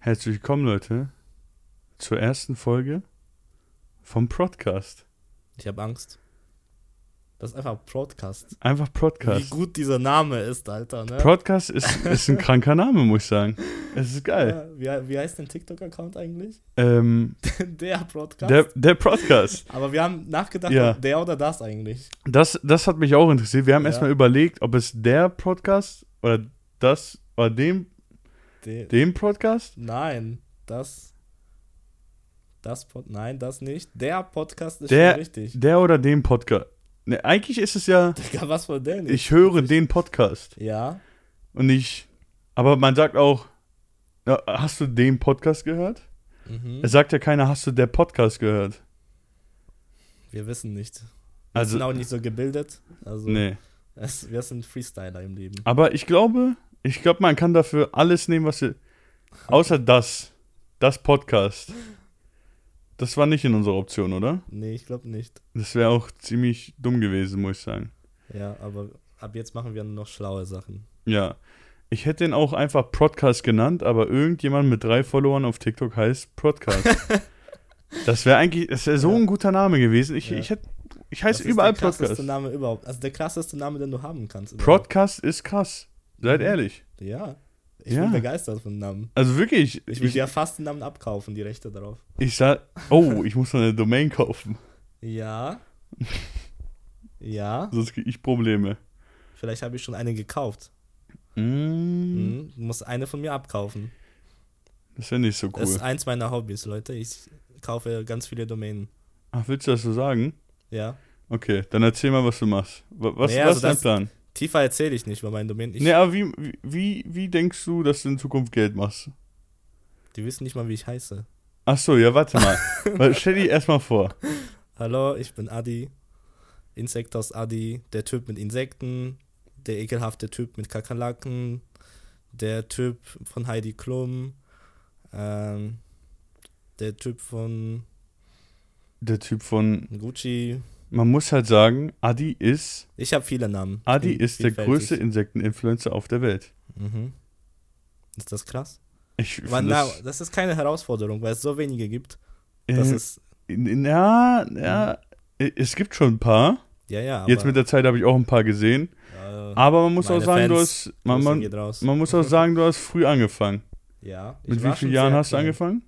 Herzlich willkommen, Leute, zur ersten Folge vom Podcast. Ich habe Angst. Das ist einfach Podcast. Einfach Wie Podcast. gut dieser Name ist, Alter, ne? Podcast ist, ist ein kranker Name, muss ich sagen. Es ist geil. Ja, wie, wie heißt dein TikTok-Account eigentlich? Ähm, der Podcast. der, der Podcast. Aber wir haben nachgedacht, Ja. ob der oder das eigentlich. Das, das hat mich auch interessiert. Wir haben Ja. erstmal überlegt, ob es der Podcast oder das oder dem, Der, dem Podcast. nein, das. Das Pod, nein, das nicht. Der Podcast ist Der- schon richtig. Der oder dem Podcast. Ne, eigentlich ist es ja, Digga, was von nicht? ich höre den Podcast. Ja, Und nicht. Aber man sagt auch, hast du den Podcast gehört? mhm. Es sagt ja keiner, hast du der Podcast gehört? wir wissen nicht. Wir Also- sind auch nicht so gebildet. Also, Nee. es, wir sind Freestyler im Leben. Aber ich glaube, ich glaube, man kann dafür alles nehmen, was wir. Außer das. Das Podcast. Das war nicht in unserer Option, oder? Nee, ich glaube nicht. Das wäre auch ziemlich dumm gewesen, muss ich sagen. Ja, aber ab jetzt machen wir noch schlaue Sachen. Ja. Ich hätte ihn auch einfach Podcast genannt, aber irgendjemand mit drei Followern auf TikTok heißt Podcast. das wäre eigentlich, das wäre so Ja. ein guter Name gewesen. Ich, Ja. ich hätte, ich Das heiße ist überall der krasseste Podcast. Name überhaupt. Also der krasseste Name, den du haben kannst. überhaupt. Podcast ist krass. Seid ehrlich. Ja. Ich Ja. bin begeistert von Namen. Also wirklich, Ich will dir fast den Namen abkaufen, die Rechte darauf. ich sag, oh, ich muss noch eine Domain kaufen. Ja. Ja. Sonst kriege ich Probleme. Vielleicht habe ich schon eine gekauft. Mm, Mhm. Du musst eine von mir abkaufen. Das wäre nicht so Das cool. ist eins meiner Hobbys, Leute. Ich kaufe ganz viele Domänen. Ach, willst du das so sagen? Ja. Okay, dann erzähl mal, was du machst. Wa- Was, Naja, was also ist dein das- Plan? Tiefer erzähle ich nicht über meine Domänen. Ich, Nee, aber wie, wie- wie, denkst du, dass du in Zukunft Geld machst? Die wissen nicht mal, wie ich heiße. Ach so, ja, warte mal. Stell dir erstmal vor. Hallo, ich bin Adi. Insectos Adi, der Typ mit Insekten, der ekelhafte Typ mit Kakerlaken, der Typ von Heidi Klum, ähm, der Typ von Der Typ von. Gucci. Man muss halt sagen, Adi ist. Ich habe viele Namen. Adi ist der größte Insekteninfluencer auf der Welt. Mhm. Ist das krass? Ich find na, das, das ist keine Herausforderung, weil es so wenige gibt. Das äh, ist. ja, ja, es gibt schon ein paar. Ja, ja. Jetzt mit der Zeit habe ich auch ein paar gesehen. äh, Aber man muss auch sagen, du Fans, hast. Man, man, man muss auch sagen, du hast früh angefangen. ja. ich Mit wie vielen Jahren hast du angefangen?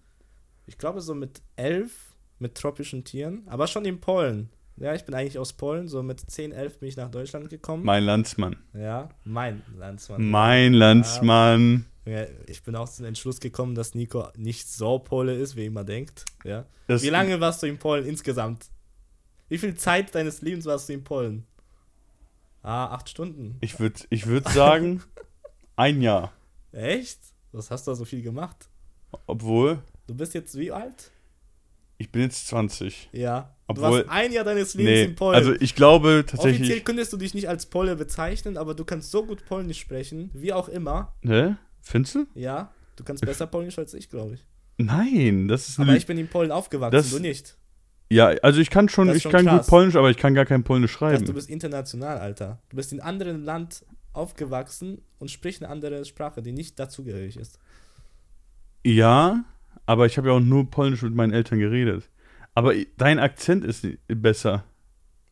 Ich glaube so mit elf, mit tropischen Tieren, aber schon in Polen. Ja, ich bin eigentlich aus Polen, so mit 10, 11 bin ich nach Deutschland gekommen. Mein Landsmann. ja, mein Landsmann. Mein Landsmann. Ja, ich bin auch zum Entschluss gekommen, dass Nico nicht so Pole ist, wie immer denkt. Ja. Das- Wie lange warst du in Polen insgesamt? Wie viel Zeit deines Lebens warst du in Polen? Ah, acht Stunden. Ich würde ich würd sagen, ein Jahr. Echt? Was hast du da so viel gemacht? Obwohl, Du bist jetzt wie alt? ich bin jetzt 20. Ja. Obwohl- du warst ein Jahr deines Lebens Nee, in Polen. also ich glaube Offiziell tatsächlich. könntest du dich nicht als Pole bezeichnen, aber du kannst so gut Polnisch sprechen, wie auch immer. Hä? Findest du? Ja, du kannst besser Polnisch als ich, glaube ich. Nein, das ist Aber ich bin in Polen aufgewachsen, Das- du nicht. Ja, also ich kann schon, ich schon kann gut krass. Polnisch, aber ich kann gar kein Polnisch schreiben. du bist international, Alter. Du bist in einem anderen Land aufgewachsen und sprichst eine andere Sprache, die nicht dazugehörig ist. Ja, aber ich habe ja auch nur Polnisch mit meinen Eltern geredet. Aber dein Akzent ist besser.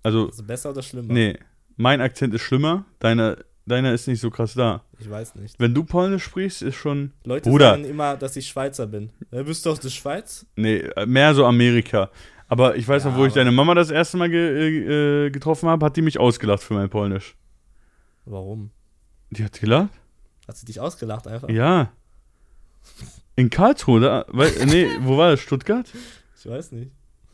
Also, Also besser oder schlimmer? nee, mein Akzent ist schlimmer, deiner, deiner ist nicht so krass da. Ich weiß nicht. Wenn du Polnisch sprichst, ist schon, Leute Bruder. sagen immer, dass ich Schweizer bin. Ja, bist du aus der Schweiz? nee, äh, mehr so Amerika. Aber ich weiß Ja, noch, wo ich deine Mama das erste Mal ge äh, äh, getroffen habe, hat die mich ausgelacht für mein Polnisch. Warum? Die hat gelacht? Hat sie dich ausgelacht einfach? Ja. In Karlsruhe, da, weil, nee, wo war das? Stuttgart? Ich weiß nicht.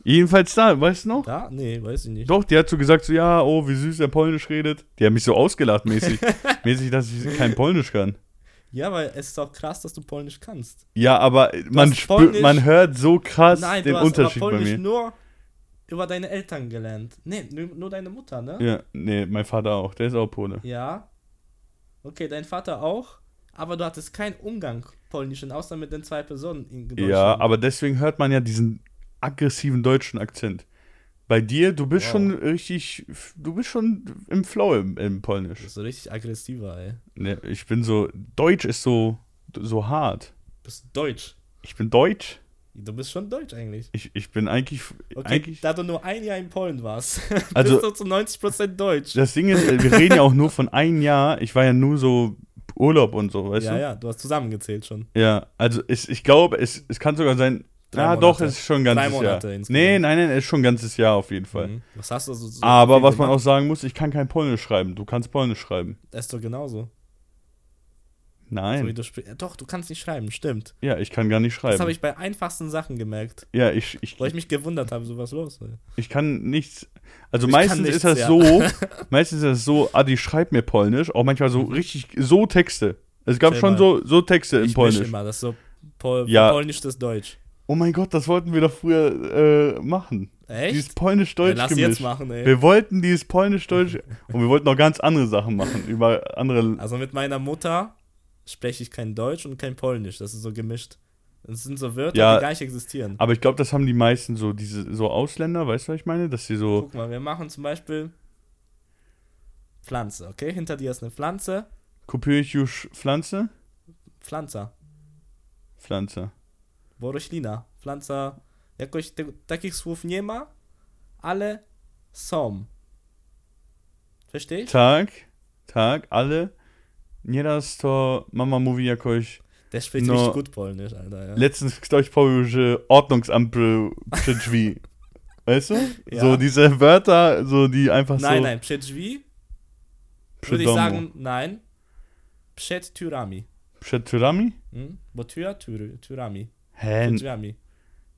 Jedenfalls da, weißt du noch? Da? Nee, weiß ich nicht. Doch, die hat so gesagt, so, ja, oh, wie süß der Polnisch redet. Die hat mich so ausgelacht, mäßig, mäßig, dass ich kein Polnisch kann. Ja, weil es ist auch krass, dass du Polnisch kannst. Ja, aber man, Polnisch- man hört so krass Nein, den Unterschied bei Polnisch mir. nur über deine Eltern gelernt. Nee, nur, nur deine Mutter, ne? Ja, nee, mein Vater auch, der ist auch Pole. Ja. Okay, dein Vater auch, aber du hattest keinen Umgang Polnischen, außer mit den zwei Personen in Deutschland. Ja, aber deswegen hört man ja diesen aggressiven deutschen Akzent. Bei dir, du bist Wow. schon richtig, du bist schon im Flow im, im Du Polnisch. bist so richtig aggressiver, ey. Nee, ich bin so, Deutsch ist so, so hart. Du bist deutsch. Ich bin deutsch. Du bist schon deutsch eigentlich. Ich, ich bin eigentlich. Okay, eigentlich da du nur ein Jahr in Polen warst, Also- bist du zu 90% deutsch. das Ding ist, wir reden ja auch nur von einem Jahr. Ich war ja nur so Urlaub und so, weißt ja, du? ja, du hast zusammengezählt schon. Ja, also es, ich glaube, es, es kann sogar sein. Drei ja, Monate. doch, es ist schon ein ganzes Drei Monate Jahr. insgesamt. Nee, nein, nein, es ist schon ein ganzes Jahr auf jeden Fall. Mhm. Was hast du so, so Aber was man auch sagen muss, ich kann kein Polnisch schreiben. Du kannst Polnisch schreiben. Das ist doch genauso. So Nein. du sprichst. Ja, doch, du kannst nicht schreiben, stimmt. Ja, ich kann gar nicht Das habe schreiben. ich bei einfachsten Sachen gemerkt. Ja, ich, ich, Wo ich mich gewundert habe, so was los. ey. ich kann nichts. Also Ich meistens nichts, ist das ja. so, meistens ist das so, Adi schreibt mir Polnisch, auch manchmal so richtig, so Texte. Es gab Erzähl schon so, so Texte in Ich misch Polnisch. immer, das ist so Pol Ja. Polnisch das Deutsch. Oh mein Gott, das wollten wir doch früher äh, machen. Dieses Echt? Ja, Polnisch-Deutsch gemischt. jetzt machen, ey. Wir wollten dieses Polnisch-Deutsch und wir wollten noch ganz andere Sachen machen, über andere. Also mit meiner Mutter spreche ich kein Deutsch und kein Polnisch. Das ist so gemischt. Das sind so Wörter, Ja. die gar nicht existieren. Aber ich glaube, das haben die meisten so, diese, so Ausländer, weißt du, was ich meine? Dass sie so. Guck mal, wir machen zum Beispiel Pflanze, okay? Hinter dir ist eine Pflanze. Kupiere ich Pflanze? Pflanza. Pflanze. Bo roślina. Pflanza. Jakoś te, takich słów nie ma, ale są. Verstehst? Tak, tak, ale nieraz to mama mówi jakoś. Der spricht No. gut Polnisch, Alter. Ja. Letztens ktoś powiedział, że Ordnungsamt przy, przy drzwi. Weißt du? Ja. So diese Wörter, so die einfach nein, so. nein, przed drzwi Przy würde ich sagen, nein. Przed türami. Przed turami? Hm? Bo Tür, Tür, türami. Hä? Przed drzwiami.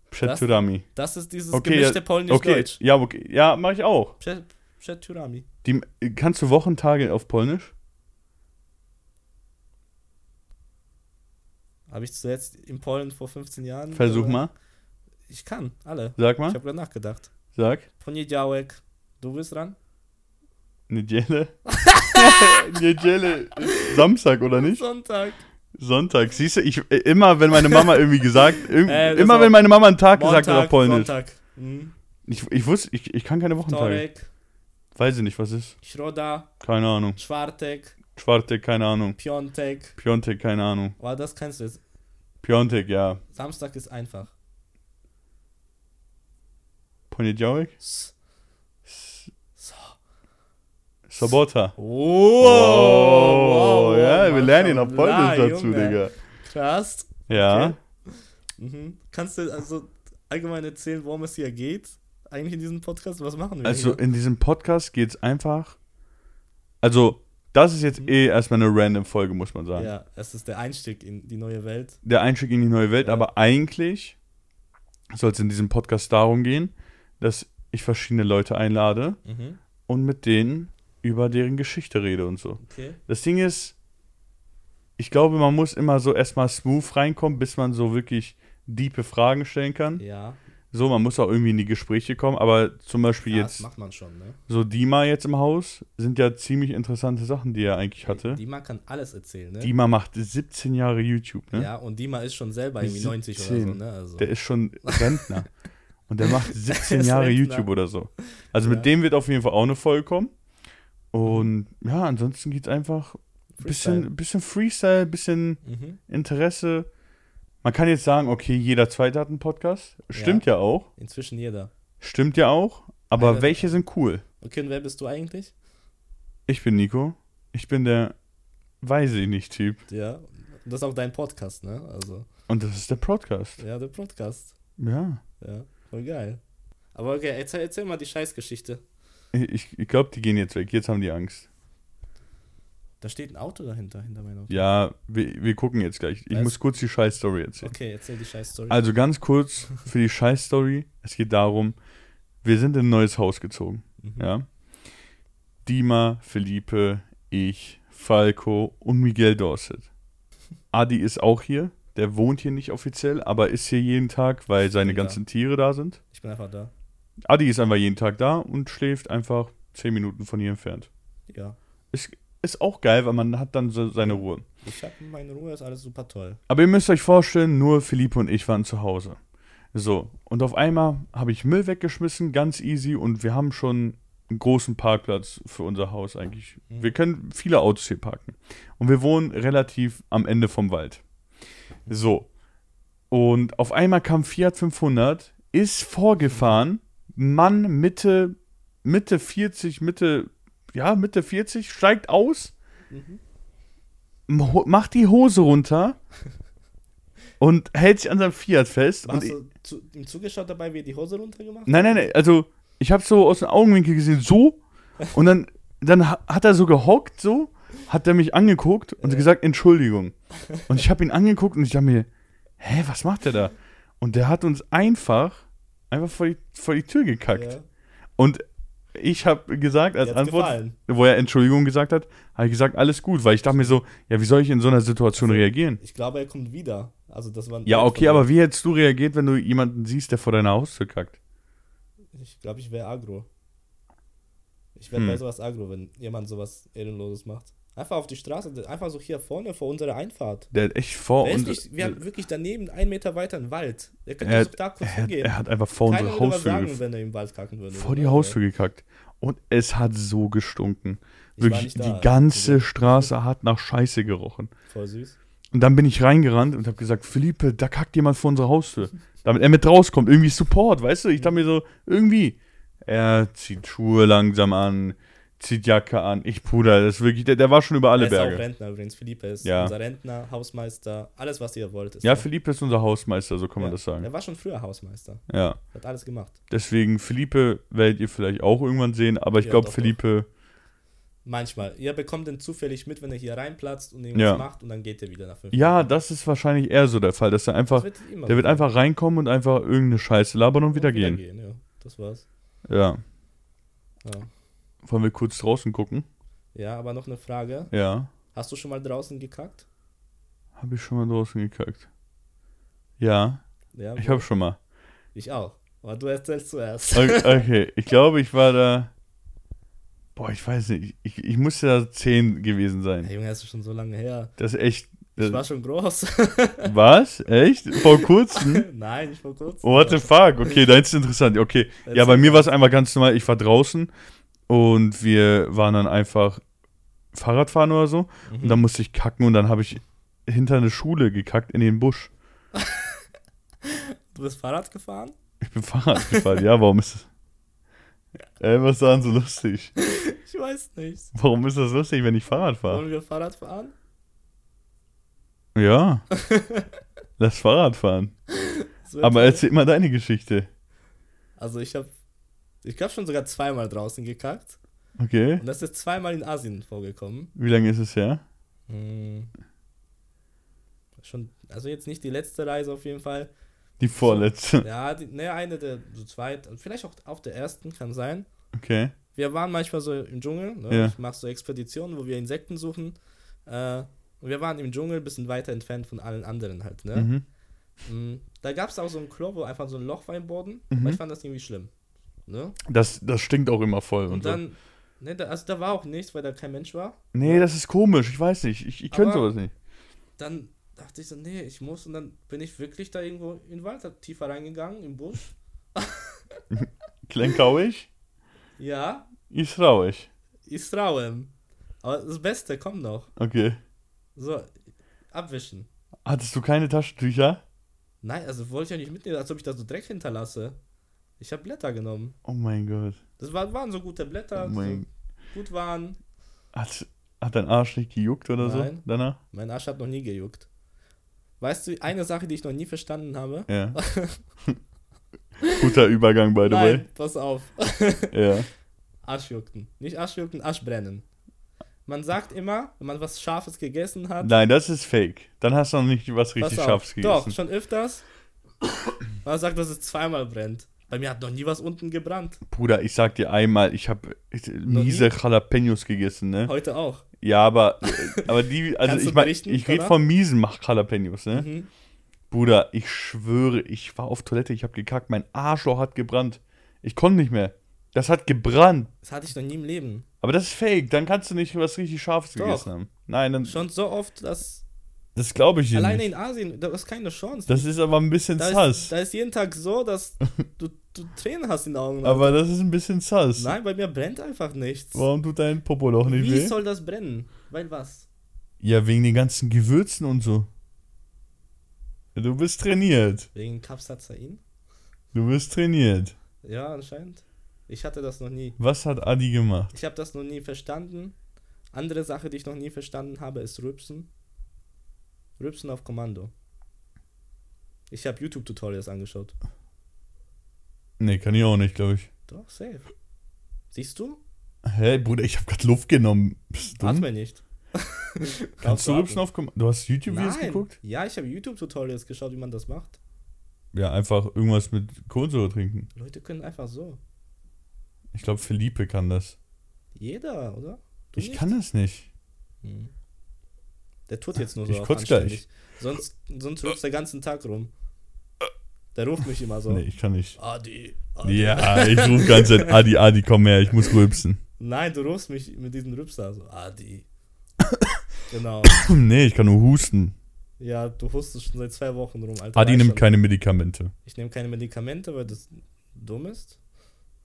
Przed Das-. Das ist dieses Okay, gemischte ja, Polnisch-Deutsch. Okay, ja, okay. Ja, mach ich auch. Przed, przed türami. Die, kannst du Wochentage auf Polnisch? Habe ich zuletzt in Polen vor 15 Jahren. Versuch äh, mal. Ich kann, alle. Sag Ich mal. habe gerade nachgedacht. Sag. Poniedziałek. Du bist dran? Niedziele. Niedziele Samstag, oder nicht? Sonntag. Sonntag. Siehst du, ich, immer wenn meine Mama irgendwie gesagt, irg Äh, immer war wenn meine Mama einen Tag gesagt hat Montag, auf Polnisch. Sonntag. Hm. Ich, ich wusste, ich, ich kann keine Wochentage. Wtorek, Weiß ich nicht, was ist. Środa, Keine Ahnung. Czwartek, Czwartek, keine Ahnung. Piątek. Piontek, keine Ahnung. Aber das kannst du jetzt. Piontek, ja. Samstag ist einfach. Poniedziałek? S so. Sobota. Oh, Oh, ja, wir lernen noch Mashallah, Polnisch dazu, Junge. Digga. Krass. Ja. Okay. Mhm. Kannst du also allgemein erzählen, worum es hier geht? Eigentlich in diesem Podcast? Was machen wir Also hier? in diesem Podcast geht es einfach. Also, das ist jetzt eh erstmal eine random Folge, muss man sagen. Ja, es ist der Einstieg in die neue Welt. Der Einstieg in die neue Welt, Ja. aber eigentlich soll es in diesem Podcast darum gehen, dass ich verschiedene Leute einlade Mhm. und mit denen über deren Geschichte rede und so. Okay. Das Ding ist, ich glaube, man muss immer so erstmal smooth reinkommen, bis man so wirklich diepe Fragen stellen kann. Ja, So, man muss auch irgendwie in die Gespräche kommen, aber zum Beispiel ja das jetzt macht man schon, ne? so Dima jetzt im Haus sind ja ziemlich interessante Sachen, die er eigentlich hatte. Dima kann alles erzählen, ne? Dima macht 17 Jahre YouTube, ne? Ja, und Dima ist schon selber irgendwie 90 oder so, 17. ne? Also. Der ist schon Rentner. Und der macht 17 ist Jahre. YouTube oder so. Also Ja. mit dem wird auf jeden Fall auch eine Folge kommen. Und ja, ansonsten geht es einfach ein bisschen, bisschen Freestyle, bisschen Mhm. Interesse. Man kann jetzt sagen, okay, jeder Zweite hat einen Podcast. Stimmt ja, auch. Inzwischen jeder. Stimmt ja auch. Aber Einer- welche sind cool? Okay, und wer bist du eigentlich? Ich bin Nico. Ich bin der Weiß ich nicht Typ. Ja. Das ist auch dein Podcast, ne? Also, Und das ist der Podcast. ja, der Podcast. Ja. Ja, voll geil. Aber okay, erzähl, erzähl mal die Scheißgeschichte. Ich, ich glaube, die gehen jetzt weg. Jetzt haben die Angst. Da steht ein Auto dahinter, hinter meinem Auto. Ja, wir, wir gucken jetzt gleich. Ich Was? muss kurz die Scheiß-Story erzählen. Okay, erzähl die Scheißstory. Also ganz kurz für die Scheiß-Story. Es geht darum, wir sind in ein neues Haus gezogen. Mhm. Ja. Dima, Felipe, ich, Falco und Miguel Dorset. Adi ist auch hier. Der wohnt hier nicht offiziell, aber ist hier jeden Tag, weil seine bin da. ganzen Tiere da sind. Ich bin einfach da. Adi ist einfach jeden Tag da und schläft einfach 10 Minuten von hier entfernt. Ja. Ist, ist auch geil, weil man hat dann so seine Ruhe. Ich hab meine Ruhe, ist alles super toll. Aber ihr müsst euch vorstellen, nur Philippe und ich waren zu Hause. So, und auf einmal habe ich Müll weggeschmissen, ganz easy, und wir haben schon einen großen Parkplatz für unser Haus eigentlich. Mhm. Wir können viele Autos hier parken. Und wir wohnen relativ am Ende vom Wald. So, Und auf einmal kam Fiat 500, ist vorgefahren, Mann Mitte, Mitte 40, Mitte, ja, Mitte 40, steigt aus, mo- macht die Hose runter und hält sich an seinem Fiat fest. Und Hast ich, du zu, ihm zugeschaut dabei, wie er die Hose runtergemacht hat? nein, nein, nein, also ich habe so aus dem Augenwinkel gesehen, so, und dann, dann ha- hat er so gehockt, so, hat er mich angeguckt und Ja. gesagt, Entschuldigung. Und ich habe ihn angeguckt und ich dachte mir, hä, was macht der da? Und der hat uns einfach, einfach vor die, vor die Tür gekackt. Ja. Und ich habe gesagt, als Antwort, gefallen. wo er Entschuldigung gesagt hat, habe ich gesagt, alles gut, weil ich dachte mir so, ja, wie soll ich in so einer Situation Also, reagieren? Ich glaube, er kommt wieder. Also das war Ja, okay, aber wie hättest du reagiert, wenn du jemanden siehst, der vor deiner Haustür kackt? Ich glaube, ich wäre agro. Ich wäre Hm. bei sowas agro, wenn jemand sowas Ehrenloses macht. Einfach auf die Straße, einfach so hier vorne vor unserer Einfahrt. Der hat echt vor nicht, wir haben wirklich daneben, einen Meter weiter einen Wald. Der könnte er, da hat, kurz er, hingehen. er hat einfach vor Keiner unsere Haustür sagen, wenn er im Wald kacken würde. vor die oder? Haustür gekackt. Und es hat so gestunken. Ich Wirklich, da, die also ganze so- Straße hat nach Scheiße gerochen. Voll süß. Und dann bin ich reingerannt und habe gesagt, Philippe, da kackt jemand vor unserer Haustür. Damit er mit rauskommt. Irgendwie Support, weißt du? Ich dachte mir so, irgendwie. Er zieht Schuhe langsam an, zieht Jacke an. Ich, Bruder, das ist wirklich, der, der war schon über alle er ist auch Berge. Rentner übrigens. Philippe ist Ja. unser Rentner, Hausmeister, alles, was ihr wollt. Ist Ja, er. Philippe ist unser Hausmeister, so kann man Ja, das sagen. Er war schon früher Hausmeister. Ja. Hat alles gemacht. Deswegen, Philippe werdet ihr vielleicht auch irgendwann sehen, aber ich Ja, glaube, doch. Philippe, Manchmal. Ihr bekommt den zufällig mit, wenn er hier reinplatzt und irgendwas Ja. macht und dann geht er wieder nach fünf ja, Minuten. das ist wahrscheinlich eher so der Fall, dass er einfach, Das wird der wird einfach reinkommen und einfach irgendeine Scheiße labern und wieder gehen. ja. Das war's. Ja. Ja. Wollen wir kurz draußen gucken? ja, aber noch eine Frage. Ja. Hast du schon mal draußen gekackt? Habe ich schon mal draußen gekackt? Ja, Ja, ich habe schon mal. Ich auch. Aber du erzählst zuerst. Okay, okay, ich glaube, ich war da. Boah, ich weiß nicht. Ich, ich musste da 10 gewesen sein. Hey, Junge, das ist schon so lange her. Das ist echt. Ich Das, war schon groß. was? Echt? Vor kurzem? Nein, ich war kurz. Oh, what the fuck? Okay, deins ist interessant. Okay. Ja, bei mir war es einfach ganz normal. Ich war draußen und wir waren dann einfach Fahrradfahren oder so. Mhm. Und dann musste ich kacken und dann habe ich hinter eine Schule gekackt in den Busch. Du bist Fahrrad gefahren? Ich bin Fahrrad gefahren. ja, warum ist das? Ey, was ist daran so lustig? Ich weiß nicht. Warum ist das lustig, wenn ich Fahrrad fahre? Wollen wir Fahrrad fahren? Ja. Lass Fahrrad fahren. Aber erzähl mal deine Geschichte. Also ich habe, ich glaube schon sogar zweimal draußen gekackt. Okay. Und das ist zweimal in Asien vorgekommen. Wie lange ist es her? Hm. Schon, also jetzt nicht die letzte Reise auf jeden Fall. Die vorletzte. Ja, die, ne, eine der, so zweit, vielleicht auch auf der ersten, kann sein. Okay. Wir waren manchmal so im Dschungel, ne? Ja. ich mache so Expeditionen, wo wir Insekten suchen. Äh, und wir waren im Dschungel, ein bisschen weiter entfernt von allen anderen halt. Ne? Mhm. Mm, Da gab es auch so ein Klo, wo einfach so ein Loch war im Boden. Mhm. Aber ich fand das irgendwie schlimm. Ne? Das, das stinkt auch immer voll. Und, Und so. dann, ne, da, also da war auch nichts, weil da kein Mensch war. Nee, das ist komisch. Ich weiß nicht. Ich, ich könnte sowas nicht. Dann dachte ich so, nee, ich muss. Und dann bin ich wirklich da irgendwo in den Wald tiefer reingegangen, im Busch. Kleinkauig? Ja, Ist rauig. ich traue. Aber das Beste kommt noch. Okay. So, abwischen. Hattest du keine Taschentücher? Nein, also wollte ich ja nicht mitnehmen, als ob ich da so Dreck hinterlasse. Ich habe Blätter genommen. Oh mein Gott. Das war, waren so gute Blätter, Oh mein. so gut waren. Hat, hat dein Arsch nicht gejuckt oder so Nein. danach? Mein Arsch hat noch nie gejuckt. Weißt du, eine Sache, die ich noch nie verstanden habe? Ja. Guter Übergang, by the Nein, pass auf. way. Ja. Arschjucken. Nicht Arschjucken, Arschbrennen. Man sagt immer, wenn man was Scharfes gegessen hat, Nein, das ist fake. Dann hast du noch nicht was richtig. Scharfes Doch, gegessen. schon öfters. Man sagt, dass es zweimal brennt. Bei mir hat noch nie was unten gebrannt. Bruder, ich sag dir einmal, ich habe miese Jalapenos gegessen, ne? Heute auch. Ja, aber, aber die, also ich meine, ich rede von miesen Jalapenos, ne? Mhm. Bruder, ich schwöre, ich war auf Toilette, ich habe gekackt, mein Arschloch hat gebrannt. Ich konnte nicht mehr. Das hat gebrannt. Das hatte ich noch nie im Leben. Aber das ist fake, dann kannst du nicht was richtig Scharfes Doch. gegessen haben. Nein, dann, Schon so oft, dass das glaube ich dir alleine nicht. in Asien, da ist keine Chance. Das ist aber ein bisschen da, ist, sass. da ist jeden Tag so, dass du, du Tränen hast in den Augen. Aber das ist ein bisschen sass. Nein, bei mir brennt einfach nichts. Warum tut dein Popoloch nicht Wie weh? soll das brennen? Weil was? Ja, wegen den ganzen Gewürzen und so. Du bist trainiert. Wegen Capsaicin? Du bist trainiert. Ja, anscheinend. Ich hatte das noch nie. Was hat Adi gemacht? Ich habe das noch nie verstanden. Andere Sache, die ich noch nie verstanden habe, ist Rübsen. Rübsen auf Kommando. Ich habe YouTube-Tutorials angeschaut. Nee, kann ich auch nicht, glaube ich. Doch, safe. Siehst du? Hä, Bruder, ich habe gerade Luft genommen. Bist du? Atme nicht. Kannst du Rübsen auf Kommando? Du hast YouTube-Videos geguckt? Ja, ich habe YouTube-Tutorials geschaut, wie man das macht. Ja, einfach irgendwas mit Kohlensäure trinken. Leute können einfach so. Ich glaube, Felipe kann das. Jeder, oder? Du ich nicht? kann das nicht. Hm. Der tut jetzt nur so Ich auf kotz gleich. Sonst, sonst rülpst der ganzen Tag rum. Der ruft mich immer so. Nee, ich kann nicht. Adi, Adi. Ja, ich rufe ganz Zeit, Adi, Adi, komm her, ich muss rülpsen. Nein, du rufst mich mit diesem Rübser so. Adi. genau. nee, ich kann nur husten. Ja, du hustest schon seit zwei Wochen rum, Alter. Adi nimmt keine Medikamente. Ich nehme keine Medikamente, weil das dumm ist.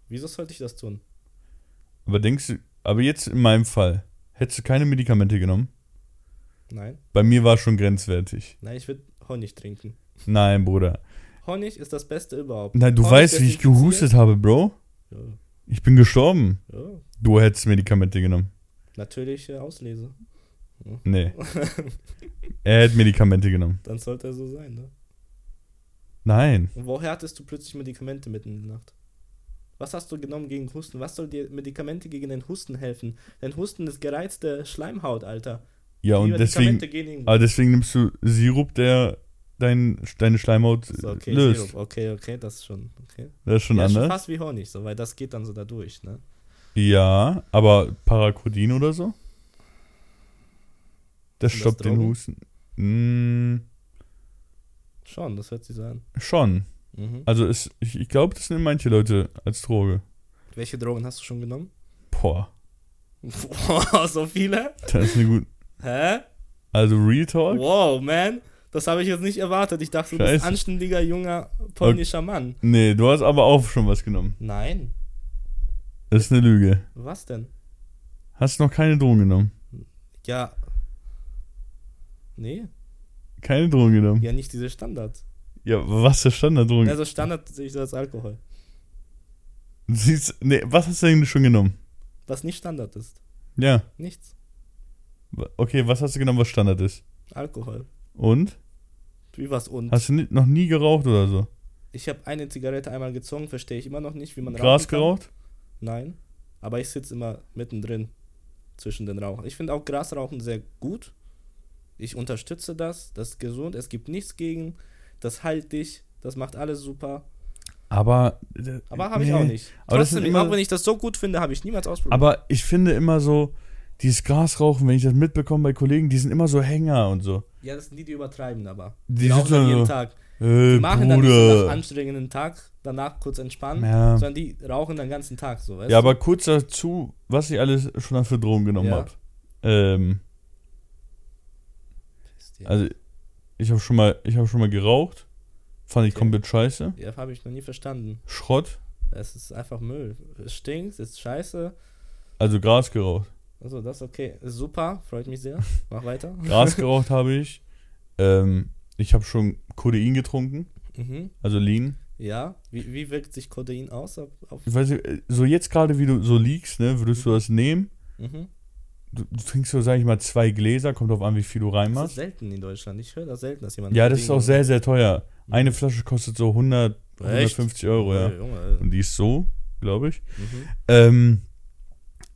Wieso sollte ich das tun? Aber denkst du, aber jetzt in meinem Fall, hättest du keine Medikamente genommen? Nein. Bei mir war es schon grenzwertig. Nein, ich würde Honig trinken. Nein, Bruder. Honig ist das Beste überhaupt. Nein, du Honig weißt, wie ich gehustet habe, Bro. Ja, Ich bin gestorben. ja. Du hättest Medikamente genommen. Natürliche Auslese. Nee. er hätte Medikamente genommen. Dann sollte er so sein, ne? Nein. Und woher hattest du plötzlich Medikamente mitten in der Nacht? Was hast du genommen gegen Husten? Was soll dir Medikamente gegen den Husten helfen? Dein Husten ist gereizte Schleimhaut, Alter. Ja, Die und deswegen, aber deswegen nimmst du Sirup, der dein, deine Schleimhaut So, okay, löst. Sirup. okay, okay, das ist schon, okay. Das ist schon ja, schon anders. fast wie Honig, so, weil das geht dann so da durch, ne? Ja, aber Parakodin oder so? Das das stoppt den Drogen? Husten. Mm, Schon, das hört sich so an. schon. Mhm. Also es, ich, ich glaube, das nehmen manche Leute als Droge. Welche Drogen hast du schon genommen? Boah, Boah, so viele? das ist eine gute. Hä? Also Real Talk? Wow, man. Das habe ich jetzt nicht erwartet. Ich dachte, du bist Scheiße. anständiger, junger polnischer Mann. Nee, du hast aber auch schon was genommen. Nein. Das ist eine Lüge. Was denn? Hast noch keine Drogen genommen? Ja. Nee, Keine Drogen genommen? ja nicht diese Standards. Ja, was ist Standarddrogen? Also Standard sehe ich als Alkohol. Siehst, nee, was hast du denn schon genommen? Was nicht Standard ist. Ja. Nichts. Okay, was hast du genommen, was Standard ist? Alkohol. Und? Wie was und? Hast du noch nie geraucht oder so? Ich habe eine Zigarette einmal gezogen, verstehe ich immer noch nicht, wie man Gras geraucht? Nein. Aber ich sitze immer mittendrin zwischen den Rauchen. Ich finde auch Grasrauchen sehr gut. Ich unterstütze das. Das ist gesund. Es gibt nichts gegen. Das heilt dich. Das macht alles super. Aber. Aber habe ich nee. auch nicht. Aber das Trotzdem, immer- auch wenn ich das so gut finde, habe ich niemals ausprobiert. Aber ich finde immer so, dieses Grasrauchen, wenn ich das mitbekomme bei Kollegen, die sind immer so Hänger und so. Ja, das sind die, die übertreiben, aber. Die Die rauchen dann jeden so, Tag. Äh, Die machen dann nicht so nach Bruder. anstrengenden Tag, danach kurz entspannen, Ja. sondern die rauchen den ganzen Tag so, weißt ja, aber kurz dazu, was ich alles schon für Drogen genommen Ja. habe. Ähm, also, ich habe schon mal, ich habe schon mal geraucht. Fand ich Okay. komplett scheiße. ja habe ich noch nie verstanden. Schrott. Es ist einfach Müll. Es stinkt, es ist scheiße. Also Gras geraucht. Also das ist okay. Super, freut mich sehr. Mach weiter. Gras geraucht habe ich. Ähm, ich habe schon Codein getrunken, Mhm. also Lean. Ja, wie, wie wirkt sich Codein aus? Auf, auf Ich weiß nicht, äh, so jetzt gerade, wie du so liegst, ne, würdest du das nehmen? mhm. Du, du trinkst so, sag ich mal, zwei Gläser, kommt drauf an, wie viel du Das ist reinmachst. selten in Deutschland. Ich höre das selten, dass jemand. Ja, das ist auch sehr, sehr teuer. Eine Flasche kostet so 100, Mhm. Echt? 150 Euro, ja. Oh, Junge, Und die ist so, glaube ich. mhm. Ähm,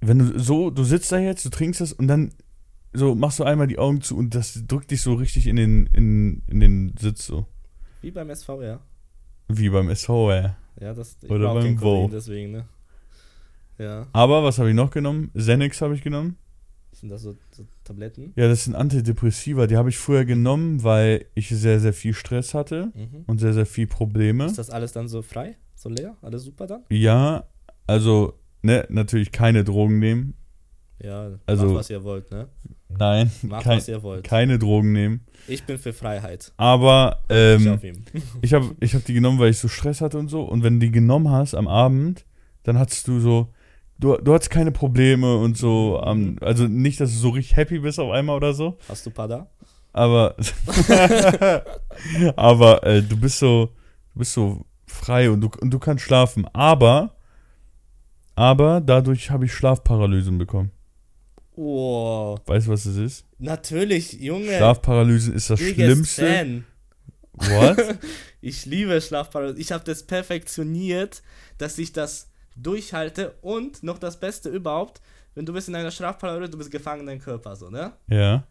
wenn du so, du sitzt da jetzt, du trinkst das und dann so machst du einmal die Augen zu und das drückt dich so richtig in den, in, in den Sitz so. Wie beim SVR. Wie beim SVR. Ja, das. Ich Oder beim Wow. deswegen, ne? Ja. Aber was habe ich noch genommen? Xanax habe ich genommen. Sind das so, so Tabletten? Ja, das sind Antidepressiva. Die habe ich früher genommen, weil ich sehr, sehr viel Stress hatte Mhm. und sehr, sehr viel Probleme. Ist das alles dann so frei? So leer? Alles super dann? Ja, also, ne, natürlich keine Drogen nehmen. Ja, Also- macht was ihr wollt, ne? Nein, Macht kein, was ihr wollt. keine Drogen nehmen. Ich bin für Freiheit. Aber ich ähm, ich habe ich hab die genommen, weil ich so Stress hatte und so. Und wenn du die genommen hast am Abend, dann hattest du so, du, du hattest keine Probleme und so. Am, also nicht, dass du so richtig happy bist auf einmal oder so. Hast du Pada? aber, aber äh, du bist so, du bist so frei und du, und du kannst schlafen. Aber, aber dadurch habe ich Schlafparalysen bekommen. Oh, Weißt du, was das ist? natürlich, Junge. Schlafparalysen ist das biggest Schlimmste. Fan. What? Ich liebe Schlafparalyse. Ich habe das perfektioniert, dass ich das durchhalte und noch das Beste überhaupt, wenn du bist in einer Schlafparalyse, du bist gefangen in deinem Körper, so, ne? ja.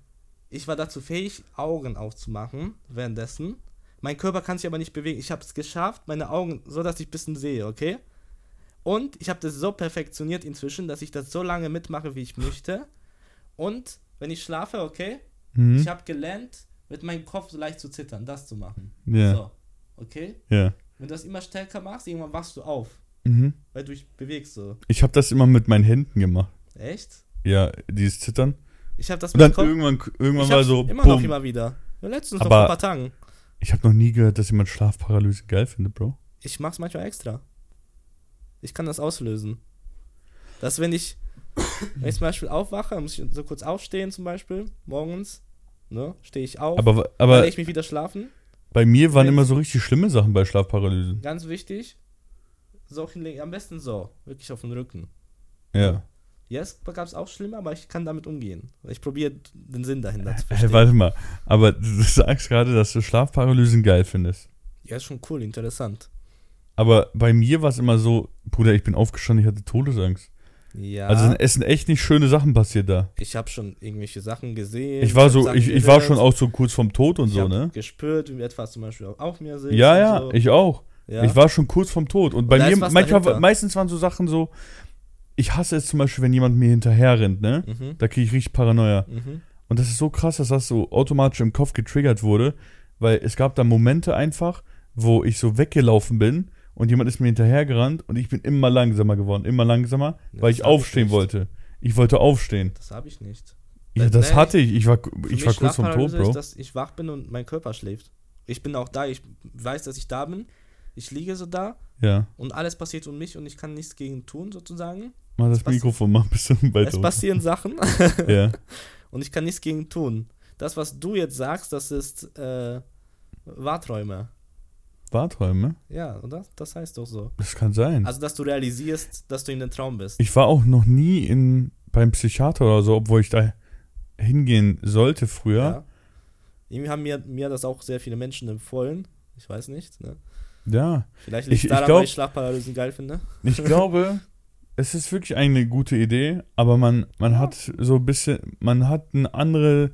Ich war dazu fähig, Augen aufzumachen währenddessen. Mein Körper kann sich aber nicht bewegen. Ich habe es geschafft, meine Augen so, dass ich ein bisschen sehe, okay? Und ich habe das so perfektioniert inzwischen, dass ich das so lange mitmache, wie ich möchte. Und wenn ich schlafe, okay, Mhm. ich habe gelernt, mit meinem Kopf so leicht zu zittern, das zu machen. Ja. So, okay? Ja. Wenn du das immer stärker machst, irgendwann wachst du auf, Mhm. weil du dich bewegst so. Ich habe das immer mit meinen Händen gemacht. Echt? Ja, dieses Zittern. Ich habe das Und dann Kopf- irgendwann, irgendwann war so, immer noch bumm. immer wieder. Ja, letztens noch Aber- vor ein paar Tagen. Ich habe noch nie gehört, dass jemand Schlafparalyse geil findet, Bro. Ich mach's manchmal extra. Ich kann das auslösen. Dass wenn ich, wenn ich zum Beispiel aufwache, muss ich so kurz aufstehen zum Beispiel, morgens, ne, stehe ich auf, Aber, aber leg ich mich wieder schlafen. bei mir waren Wenn- immer so richtig schlimme Sachen bei Schlafparalysen. Ganz wichtig, so hinlegen, am besten so, wirklich auf den Rücken. Ja. Jetzt gab es auch schlimmer, aber ich kann damit umgehen. Ich probiere den Sinn dahinter zu Hey, verstehen. warte mal. Aber du sagst gerade, dass du Schlafparalysen geil findest. Ja, ist schon cool, interessant. Aber bei mir war es immer so, Bruder, ich bin aufgestanden, ich hatte Todesangst. Ja. Also es sind echt nicht schöne Sachen passiert da. ich habe schon irgendwelche Sachen gesehen. Ich war so, ich, ich war schon auch so kurz vorm Tod und ich so, hab ne? gespürt, wie etwas zum Beispiel auf, mir sitzt. Ja, und ja, so. ich auch. ja. Ich war schon kurz vorm Tod. Und bei da mir, manchmal, dahinter. meistens waren so Sachen so, ich hasse es zum Beispiel, wenn jemand mir hinterher rennt, ne? Mhm. Da kriege ich richtig Paranoia. Mhm. Und das ist so krass, dass das so automatisch im Kopf getriggert wurde, weil es gab da Momente einfach, wo ich so weggelaufen bin und jemand ist mir hinterhergerannt und ich bin immer langsamer geworden, immer langsamer, Ja, weil ich ich aufstehen nicht. wollte. Ich wollte aufstehen. Das habe ich nicht. Ja, das nee, hatte ich. Ich war, ich war kurz vom Tod, Bro. Ist, dass ich wach bin und mein Körper schläft. Ich bin auch da, ich weiß, dass ich da bin. Ich liege so da Ja. und alles passiert um mich und ich kann nichts gegen tun, sozusagen. Mach das Mikrofon mal ein bisschen weiter. Es passieren Sachen. Ja. und ich kann nichts gegen tun. Das, was du jetzt sagst, das ist äh, Wahrträume. Warträume? Ja, oder? Das heißt doch so. Das kann sein. Also, dass du realisierst, dass du in den Traum bist. Ich war auch noch nie in, beim Psychiater oder so, obwohl ich da hingehen sollte früher. Ja. Irgendwie haben mir, mir das auch sehr viele Menschen empfohlen. Ich weiß nicht. Ne? Ja. Vielleicht liegt Ich- es ich daran, glaub- weil ich Schlafparalysen geil finde. Ich glaube, es ist wirklich eine gute Idee, aber man, man hat so ein bisschen, man hat ein, andere,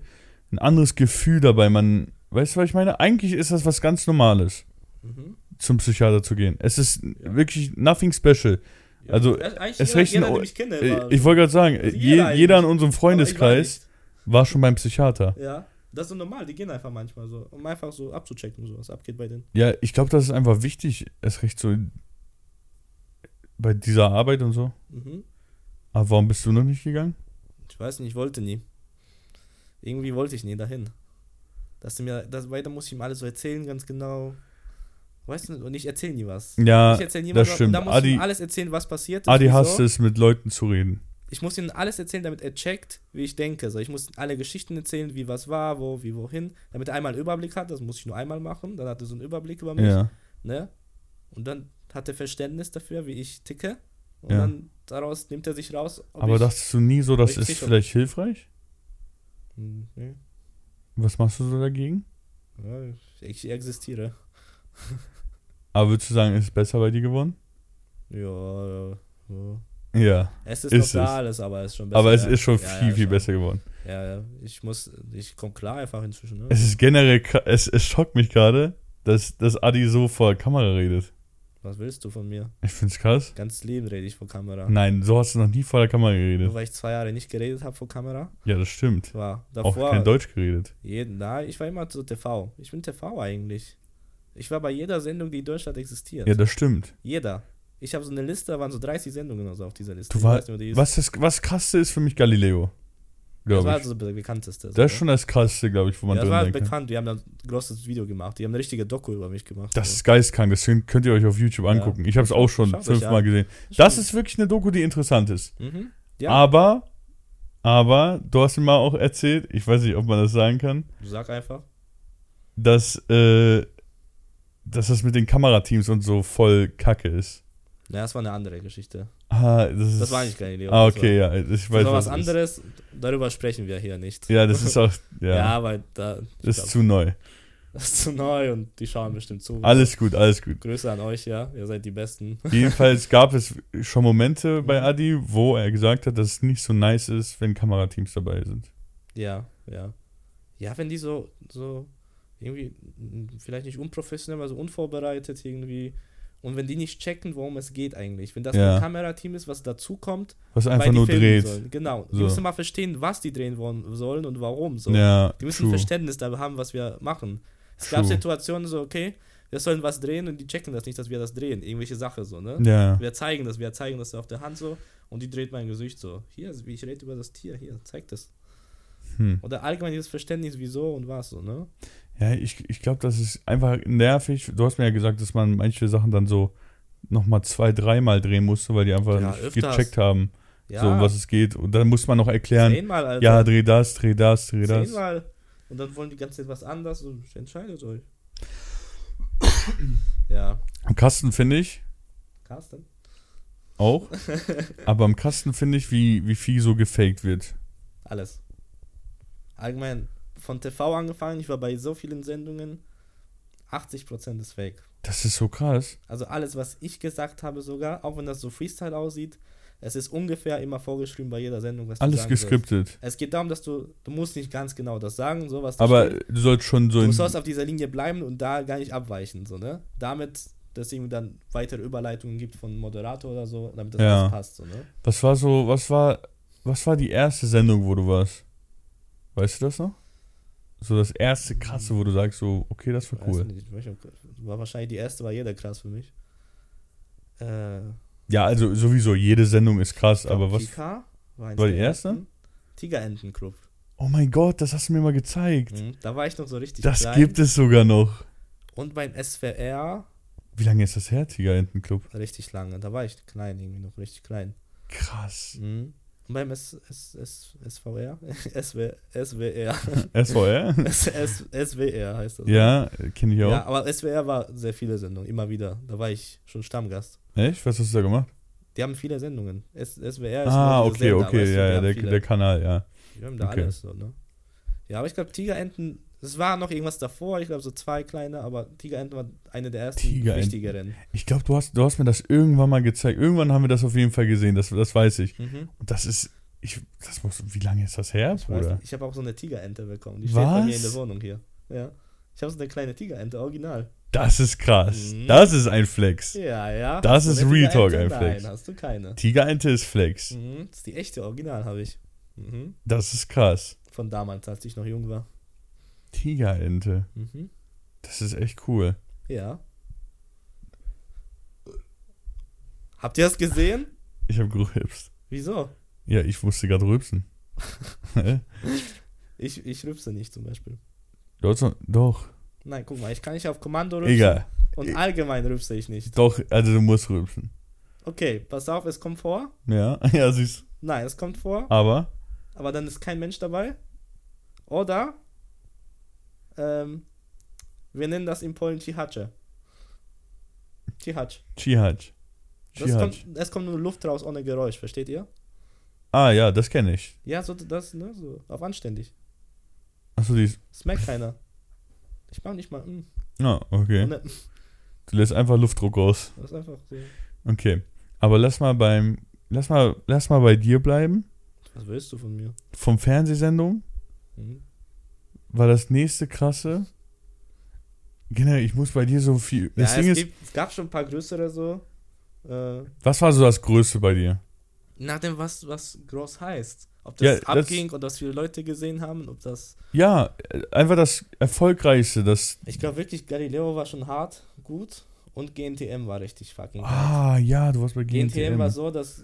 ein anderes Gefühl dabei. Man, weißt du, was ich meine? Eigentlich ist das was ganz Normales, Mhm. zum Psychiater zu gehen. Es ist wirklich nothing special. Ja. Also, Ja, es jeder, recht jeder, ein- kenne, Äh, war- Ich wollte gerade sagen, Also je, jeder jeder, in unserem Freundeskreis war war schon beim Psychiater. Ja, das ist so normal, die gehen einfach manchmal so, um einfach so abzuchecken, so was abgeht bei denen. Ja, ich glaube, das ist einfach wichtig, es recht so bei dieser Arbeit und so. Mhm. Aber warum bist du noch nicht gegangen? Ich weiß nicht, ich wollte nie. Irgendwie wollte ich nie dahin. Dass du mir, das, weiter muss ich ihm alles so erzählen, ganz genau. Weißt du, und ich erzähle nie was. Ja, ich erzähle nie das was, stimmt. Da muss ich ihm Adi- alles erzählen, was passiert ist. Adi hasst es, mit Leuten zu reden. Ich muss ihm alles erzählen, damit er checkt, wie ich denke. So, ich muss alle Geschichten erzählen, wie was war, wo, wie, wohin. Damit er einmal einen Überblick hat, das muss ich nur einmal machen. Dann hat er so einen Überblick über mich. Ja. Ne? Und dann hat er Verständnis dafür, wie ich ticke. Und Ja. dann daraus nimmt er sich raus. ob Aber ich, dachtest du nie so, das ist vielleicht hilfreich? Hm, nee. Was machst du so dagegen? Ja, ich existiere. Aber würdest du sagen, ist es besser bei dir geworden? Ja, ja. ja. Es ist, Ist noch da es. alles, aber es ist schon besser. Aber es ja. ist schon Ja, viel, ja, viel schon. besser geworden. Ja, ja. Ich muss, ich komme klar einfach inzwischen. Ne? Es ist generell, es, es schockt mich gerade, dass, dass Adi so vor der Kamera redet. Was willst du von mir? Ich find's krass. Ganz Leben rede ich vor Kamera. Nein, so hast du noch nie vor der Kamera Nur geredet. weil ich zwei Jahre nicht geredet habe vor Kamera. Ja, das stimmt. War Auch davor. kein Deutsch geredet. jeden, nein, ich war immer so TV. Ich bin TV eigentlich. Ich war bei jeder Sendung, die in Deutschland existiert. Ja, das stimmt. Jeder. Ich habe so eine Liste, da waren so 30 Sendungen oder so auf dieser Liste. Du war, nicht, die was, das, was krasseste ist für mich Galileo. das war also das bekannteste. Das ist schon das krasseste, glaube ich, wo man ja, das drin war sein kann. bekannt. Die haben dann ein großes Video gemacht. Die haben eine richtige Doku über mich gemacht. Das So. ist geistkrank, das könnt ihr euch auf YouTube angucken. Ich habe es auch schon Schaut fünfmal gesehen. Das ist wirklich eine Doku, die interessant ist. Mhm. Ja. Aber Aber du hast mir mal auch erzählt, ich weiß nicht, ob man das sagen kann, Sag einfach. dass, äh, dass das mit den Kamerateams und so voll kacke ist. Ja, das war eine andere Geschichte. Ah, das ist. Das war nicht Galileo. Ah, das okay, ja. Ich Das weiß war was ist. anderes. Darüber sprechen wir hier nicht. Ja, das ist auch. Ja, Ja, weil da. das ist glaub, zu neu. das ist zu neu und die schauen bestimmt zu. Alles gut, alles gut. Grüße an euch, ja. Ihr seid die Besten. Jedenfalls gab es schon Momente bei Adi, wo er gesagt hat, dass es nicht so nice ist, wenn Kamerateams dabei sind. Ja, ja. Ja, wenn die so, so irgendwie, vielleicht nicht unprofessionell, aber so unvorbereitet irgendwie. Und wenn die nicht checken, worum es geht eigentlich. Wenn das Ja. ein Kamerateam ist, was dazukommt, Was einfach die nur dreht. Sollen. Genau. Die So. müssen mal verstehen, was die drehen wollen, sollen und warum. So. Ja, Die müssen true. Verständnis dafür haben, was wir machen. Es gab True. Situationen so, okay, wir sollen was drehen und die checken das nicht, dass wir das drehen. Irgendwelche Sache so, ne? Ja, Wir zeigen das, wir zeigen das auf der Hand so und die dreht mein Gesicht so. Hier, wie ich rede über das Tier, hier, zeig das. hm. Oder allgemein dieses Verständnis, wieso und was so, ne? Ja ich, ich glaube, das ist einfach nervig. Du hast mir ja gesagt, dass man manche Sachen dann so nochmal zwei, dreimal drehen musste, weil die einfach Ja, nicht öfters. gecheckt haben, Ja, so um was es geht. Und dann muss man noch erklären, zehnmal, Alter. ja, dreh das, dreh das, dreh das. zehnmal. Und dann wollen die ganze Zeit was anderes und entscheidet euch. ja, Am Kasten finde ich Carsten? auch, aber am Kasten finde ich, wie, wie viel so gefaked wird. Alles. Allgemein, von TV angefangen, ich war bei so vielen Sendungen, 80% ist fake. Das ist so krass. Also alles, was ich gesagt habe sogar, auch wenn das so Freestyle aussieht, es ist ungefähr immer vorgeschrieben bei jeder Sendung, was du Alles sagen sollst. geskriptet. Es geht darum, dass du, du musst nicht ganz genau das sagen, so was Aber steht. du sollst schon so Du sollst auf dieser Linie bleiben und da gar nicht abweichen, so, ne? Damit, dass es irgendwie dann weitere Überleitungen gibt von Moderator oder so, damit das Ja. alles passt, so, ne? Was war so, was war, was war die erste Sendung, wo du warst? Weißt du das noch? So das erste krasse, wo du sagst, so, okay, das war cool. nicht, war wahrscheinlich die erste, war jeder krass für mich. Äh, Ja, also sowieso, jede Sendung ist krass, aber was. Pika war, war die erste? Tigerentenclub. Oh mein Gott, das hast du mir mal gezeigt. Mhm, da war ich noch so richtig Das klein. gibt es sogar noch. Und beim SWR Wie lange ist das her, Tigerentenclub? richtig lange. Da war ich klein, irgendwie noch richtig klein. Krass. Mhm. Beim S, S, S, SVR? SW, SWR. SVR? S, S, SWR heißt das. ja, kenne ich auch. Ja, aber SWR war sehr viele Sendungen, immer wieder. Da war ich schon Stammgast. Echt? Was hast du da gemacht? Die haben viele Sendungen. S, SWR Ah, nur dieser okay, Sender, okay, ja, ja, der, der Kanal, ja. Die haben da okay. alles so, ne? Ja, aber ich glaube, Tigerenten, es war noch irgendwas davor, ich glaube so zwei kleine, aber Tigerenten war eine der ersten Tigerenten. wichtigeren. Ich glaube, du hast, du hast mir das irgendwann mal gezeigt. Irgendwann haben wir das auf jeden Fall gesehen, das, das weiß ich. Mhm. Und das ist, ich, das muss, wie lange ist das her, Ich, Bruder? nicht, ich habe auch so eine Tigerente bekommen. Die steht bei mir in der? Wohnung hier. Ja. Ich habe so eine kleine Tigerente, original. Das ist krass. Mhm. Das ist ein Flex. Ja, ja. Das ist Real Talk, ein Flex. Nein, hast du keine. Tigerente ist Flex. Mhm. Das ist die echte Original, habe ich. Mhm. Das ist krass. Von damals, als ich noch jung war. Tigerente. Mhm. Das ist echt cool. Ja. Habt ihr das gesehen? Ich habe gerülpst. Wieso? Ja, ich musste gerade rülpsen. Ich, ich rübse nicht zum Beispiel. Noch, doch. Nein, guck mal, ich kann nicht auf Kommando rübsen. Egal. Und allgemein rübse ich nicht. Doch, also du musst rülpsen. Okay, pass auf, es kommt vor. Ja, ja, süß. Nein, es kommt vor. Aber, aber dann ist kein Mensch dabei. Oder ähm, wir nennen das in Polen Cihacze. Chihaj. kommt, es kommt nur Luft raus ohne Geräusch, versteht ihr? Ah, ja, das kenne ich. Ja, so das, ne, so auf anständig. Achso, die merkt keiner. Ich mach nicht mal, mm, Ah, okay. und, ne, Du lässt einfach Luftdruck raus. das ist einfach so. Okay. Aber lass mal beim. Lass mal, lass mal bei dir bleiben. Was willst du von mir? Vom Fernsehsendung Mhm. War das nächste krasse. Genau, ich muss bei dir so viel. Das ja, Ding es, ist, gibt, es gab schon ein paar größere so. Äh, was war so das Größte bei dir? nach dem, was, was groß heißt. Ob Ja, das das- abging und dass viele Leute gesehen haben, ob das. Ja, einfach das Erfolgreichste, das. Ich glaube wirklich, Galileo war schon hart, gut. Und GNTM war richtig fucking hart. Ah, ja, du warst bei GNTM, GNTM. war so, dass.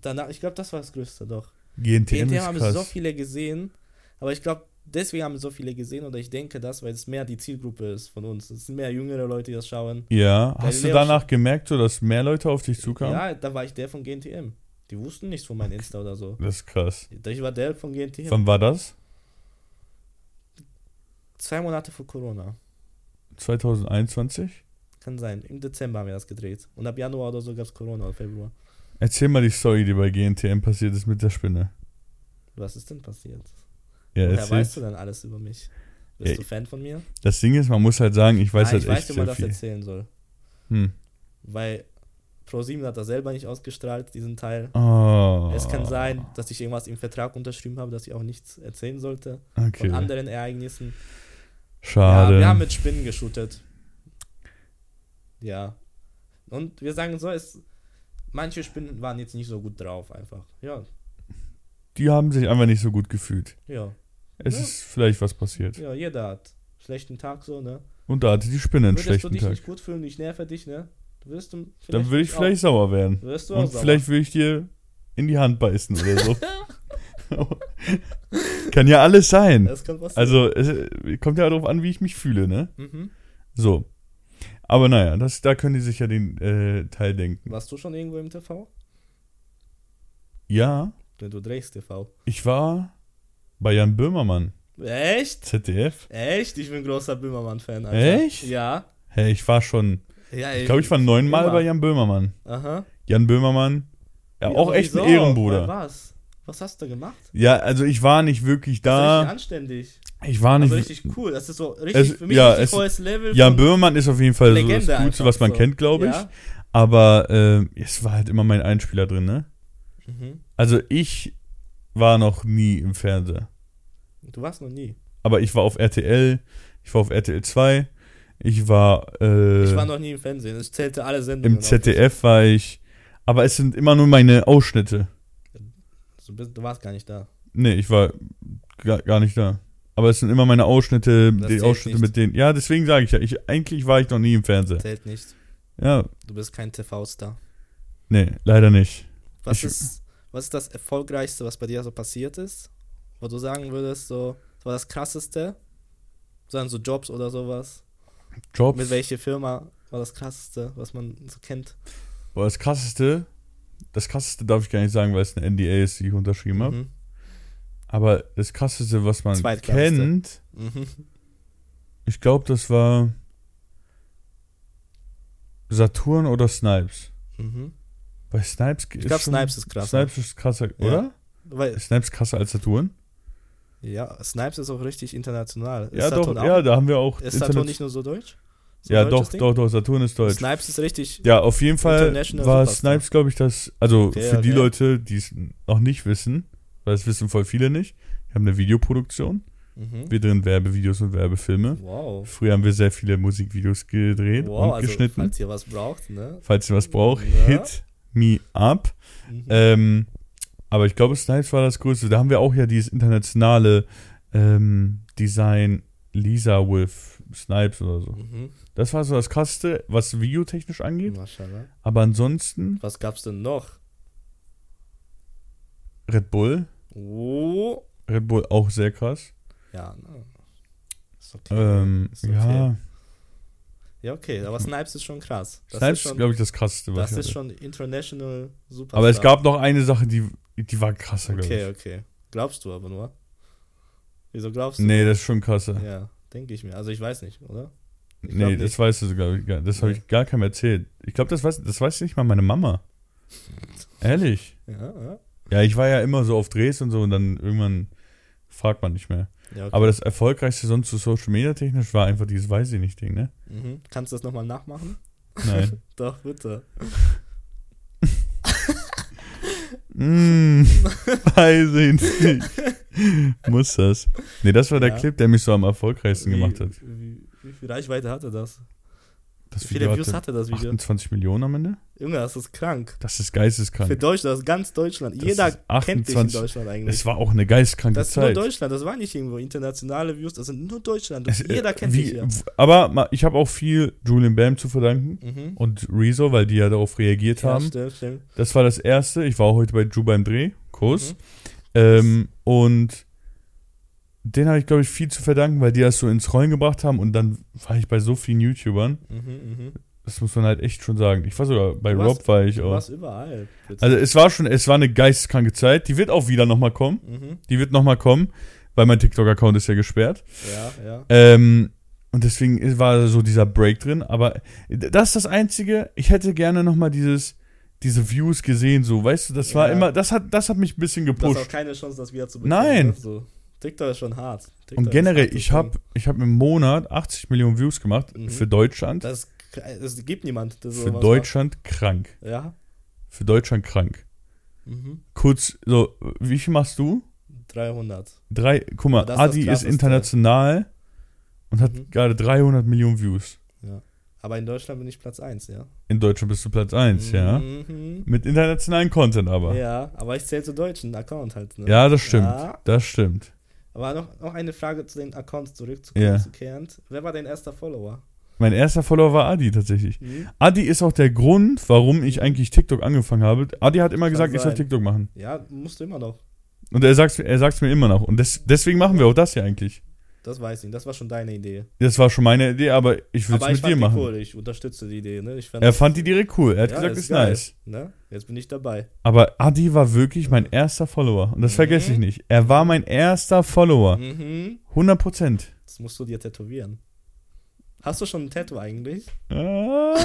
Danach, ich glaube, das war das Größte doch. GNTM, GNTM ist haben so viele gesehen, aber ich glaube, deswegen haben so viele gesehen oder ich denke das, weil es mehr die Zielgruppe ist von uns. Es sind mehr jüngere Leute, die das schauen. ja, hast du danach gemerkt, so, dass mehr Leute auf dich zukamen? Ja, da war ich der von GNTM. Die wussten nichts von meinem Insta oder so. Das ist krass. Ich war der von GNT. Wann war das? Zwei Monate vor Corona. 2021? Kann sein. Im Dezember haben wir das gedreht. Und ab Januar oder so gab es Corona oder Februar. Erzähl mal die Story, die bei GNTM passiert ist mit der Spinne. Was ist denn passiert? Ja, Woher weißt du denn alles über mich? Bist Ja, du Fan von mir? Das Ding ist, man muss halt sagen, ich weiß ah, halt ich echt weiß, wie man das viel. erzählen soll. Hm. Weil Pro7 hat das selber nicht ausgestrahlt, diesen Teil. Oh. Es kann sein, dass ich irgendwas im Vertrag unterschrieben habe, dass ich auch nichts erzählen sollte Okay. von anderen Ereignissen. Schade. Ja, wir haben mit Spinnen geshootet. Ja. Und wir sagen so, es, manche Spinnen waren jetzt nicht so gut drauf, einfach. Ja, die haben sich einfach nicht so gut gefühlt. ja, Es Ja. ist vielleicht was passiert. ja, jeder hat schlechten Tag so, ne? Und da hatte die Spinne einen Würdest du schlechten dich Tag. nicht gut fühlen, ich nerve dich, ne? Würdest du Dann würde ich auch- vielleicht sauer werden. Wirst du auch Und sauer. vielleicht würde ich dir in die Hand beißen oder so. kann ja alles sein. Das kann passieren. Also, es kommt ja darauf an, wie ich mich fühle, ne? Mhm. So. Aber naja, das, da können die sich ja den äh, Teil denken. Warst du schon irgendwo im TV? Ja, Denn du drehst TV. ich war bei Jan Böhmermann, Echt? ZDF. Echt? Ich bin großer Böhmermann-Fan. Echt? Ja. Hey, ich war schon, ja ich glaube, ich war neunmal bei Jan Böhmermann. Aha. Jan Böhmermann, ja, Wie- auch aber echt ein wieso? Ehrenbruder. Bei Was? Was hast du gemacht? Ja, also ich war nicht wirklich Das ist richtig da. anständig. Ich war nicht. Also richtig cool. Das ist so richtig, Es- für mich ja, richtig es- Level. Jan Böhmermann ist auf jeden Fall so Legende das Coolste, einfach was man so. kennt, glaube ich. Ja? Aber äh, es war halt immer mein Einspieler drin, ne? Mhm. Also ich war noch nie im Fernseher. Du warst noch nie. Aber ich war auf RTL, ich war auf RTL 2, ich war, äh, Ich war noch nie im Fernsehen. Ich zählte alle Sendungen. im ZDF war ich. Aber es sind immer nur meine Ausschnitte. Du, bist, du warst gar nicht da. Nee, ich war gar, gar nicht da. Aber es sind immer meine Ausschnitte, Das die Ausschnitte nicht. mit denen. Ja, deswegen sage ich ja, ich, eigentlich war ich noch nie im Fernseher. Zählt nicht. Ja, Du bist kein TV-Star. nee, leider nicht. Was Ich- ist, was ist das Erfolgreichste, was bei dir so passiert ist? Wo du sagen würdest, so, das war das Krasseste? Sagen so Jobs oder sowas? Jobs. Mit welcher Firma war das Krasseste, was man so kennt? Boah, das krasseste, das krasseste darf ich gar nicht sagen, weil es eine NDA ist, die ich unterschrieben habe. Mhm. Aber das krasseste, was man kennt, Mhm. ich glaube, das war Saturn oder Snipes. Mhm. Bei Snipes Ich glaube, Snipes ist krasser. Snipes ist krasser, Ja. oder? Weil, Snipes krasser als Saturn? Ja, Snipes ist auch richtig international. Ist ja, doch, Saturn auch- ja, da haben wir auch. Ist Saturn nicht nur so deutsch? So ja, doch, Ding? doch, doch, Saturn ist deutsch. Snipes ist richtig. Ja, auf jeden Fall war. Snipes, glaube ich, das. Also Okay, für die. Leute, die es noch nicht wissen, weil es wissen voll viele nicht, wir haben eine Videoproduktion. Mhm. Wir drehen Werbevideos und Werbefilme. Wow. Früher haben wir sehr viele Musikvideos gedreht Wow, und also, geschnitten. falls ihr was braucht, ne? Falls ihr was braucht, Ja. hit me up. Mhm. Ähm, aber ich glaube, Snipes war das Größte. Da haben wir auch ja dieses internationale ähm, Design Lisa with Snipes oder so. Mhm. Das war so das Krasseste, was videotechnisch angeht. Maschallah. Aber ansonsten Was gab's denn noch? Red Bull. Oh. Red Bull auch sehr krass. Ja, ne. Ist okay. Ähm, ist okay. Ja, Ja, okay, aber Snipes ist schon krass. Das Snipes ist glaube ich, das Krasseste. Was das ist hatte. schon international super. Aber es gab noch eine Sache, die, die war krasser, glaube Okay, ich. okay. Glaubst du aber nur? Wieso glaubst du? Nee, das ist schon krasser. Ja, denke ich mir. Also ich weiß nicht, oder? Ich nee, das weißt du sogar. Das habe Nee. ich gar keinem erzählt. Ich glaube, das weiß, das weiß nicht mal meine Mama. Ehrlich. Ja, ja. Ja, ich war ja immer so auf Drehs und so und dann irgendwann fragt man nicht mehr. ja okay. Aber das erfolgreichste sonst so Social Media technisch war einfach dieses Weiß ich nicht Ding, ne? mhm. Kannst du das nochmal nachmachen? Nein. Doch, bitte. mm, weiß ich nicht. Muss das. Nee, das war der Ja. Clip, der mich so am erfolgreichsten gemacht hat. Wie, wie viel Reichweite hatte das? Das Wie viele Views hatte das Video? 28 Millionen am Ende? Junge, das ist krank. Das ist Für geisteskrank. Deutschland, das ist ganz Deutschland. Das Jeder ist kennt dich in 28 Deutschland eigentlich. Es war auch eine geistkranke Das ist nur Zeit. Deutschland, das war nicht irgendwo internationale Views, das sind nur Deutschland. Es, äh, Jeder kennt wie, dich hier. Aber ich habe auch viel Julian Bam zu verdanken Mhm. und Rezo, weil die ja darauf reagiert Ja, haben. stimmt, stimmt. Das war das erste. Ich war auch heute bei Ju beim Dreh, Kuss. Mhm. Ähm, und den habe ich, glaube ich, viel zu verdanken, weil die das so ins Rollen gebracht haben. Und dann war ich bei so vielen YouTubern. Mhm, mhm. Das muss man halt echt schon sagen. Ich war sogar bei Du Rob warst- war ich Du auch. warst überall. Bitte. Also es war schon, es war eine geisteskranke Zeit. Die wird auch wieder nochmal kommen. mhm. Die wird nochmal kommen, weil mein TikTok-Account ist ja gesperrt. Ja, ja. Ähm, und deswegen war so dieser Break drin. Aber das ist das Einzige. Ich hätte gerne nochmal dieses, diese Views gesehen, so, weißt du, das war Ja. immer, das hat, das hat mich ein bisschen Du hast auch gepusht. keine Chance, das wieder zu bekommen. Nein. ne? So. TikTok ist schon hart. TikTok Und ist generell, das ich habe ich hab im Monat 80 Millionen Views gemacht Mhm. für Deutschland. Das, das gibt niemand. Der für Deutschland krank. Macht. Ja. Für Deutschland krank. Mhm. Kurz, so, wie viel machst du? 300. Drei, guck mal, das ist das Adi ist Krasseste. international und hat Mhm. gerade 300 Millionen Views. Aber in Deutschland bin ich Platz 1, ja. In Deutschland bist du Platz 1, ja. Mhm. Mit internationalen Content aber. Ja, Ja, aber ich zähle zu deutschen Account halt. Ne? das stimmt. Ja. Das stimmt. Aber noch, noch eine Frage zu den Accounts Ja. zurückzukehren. Wer war dein erster Follower? Mein erster Follower war Adi tatsächlich. Hm? Adi ist auch der Grund, warum ich eigentlich TikTok angefangen habe. Adi hat immer Kann gesagt, ich soll sein. TikTok machen. Ja, musst du immer noch. Und er sagt er sagt's mir immer noch. Und des, deswegen machen wir auch das hier eigentlich. Das weiß ich. nicht. Das war schon deine Idee. Das war schon meine Idee, aber ich will es mit fand dir die machen. cool. Ich unterstütze die Idee. Ne? Ich fand Er fand die direkt cool. Er hat Ja, gesagt, ist geil, nice. Ne? Jetzt bin ich dabei. Aber Adi war wirklich mein erster Follower. Und das Mhm. vergesse ich nicht. Er war mein erster Follower. Mhm. 100 Prozent. Das musst du dir tätowieren. Hast du schon ein Tattoo eigentlich? Ah,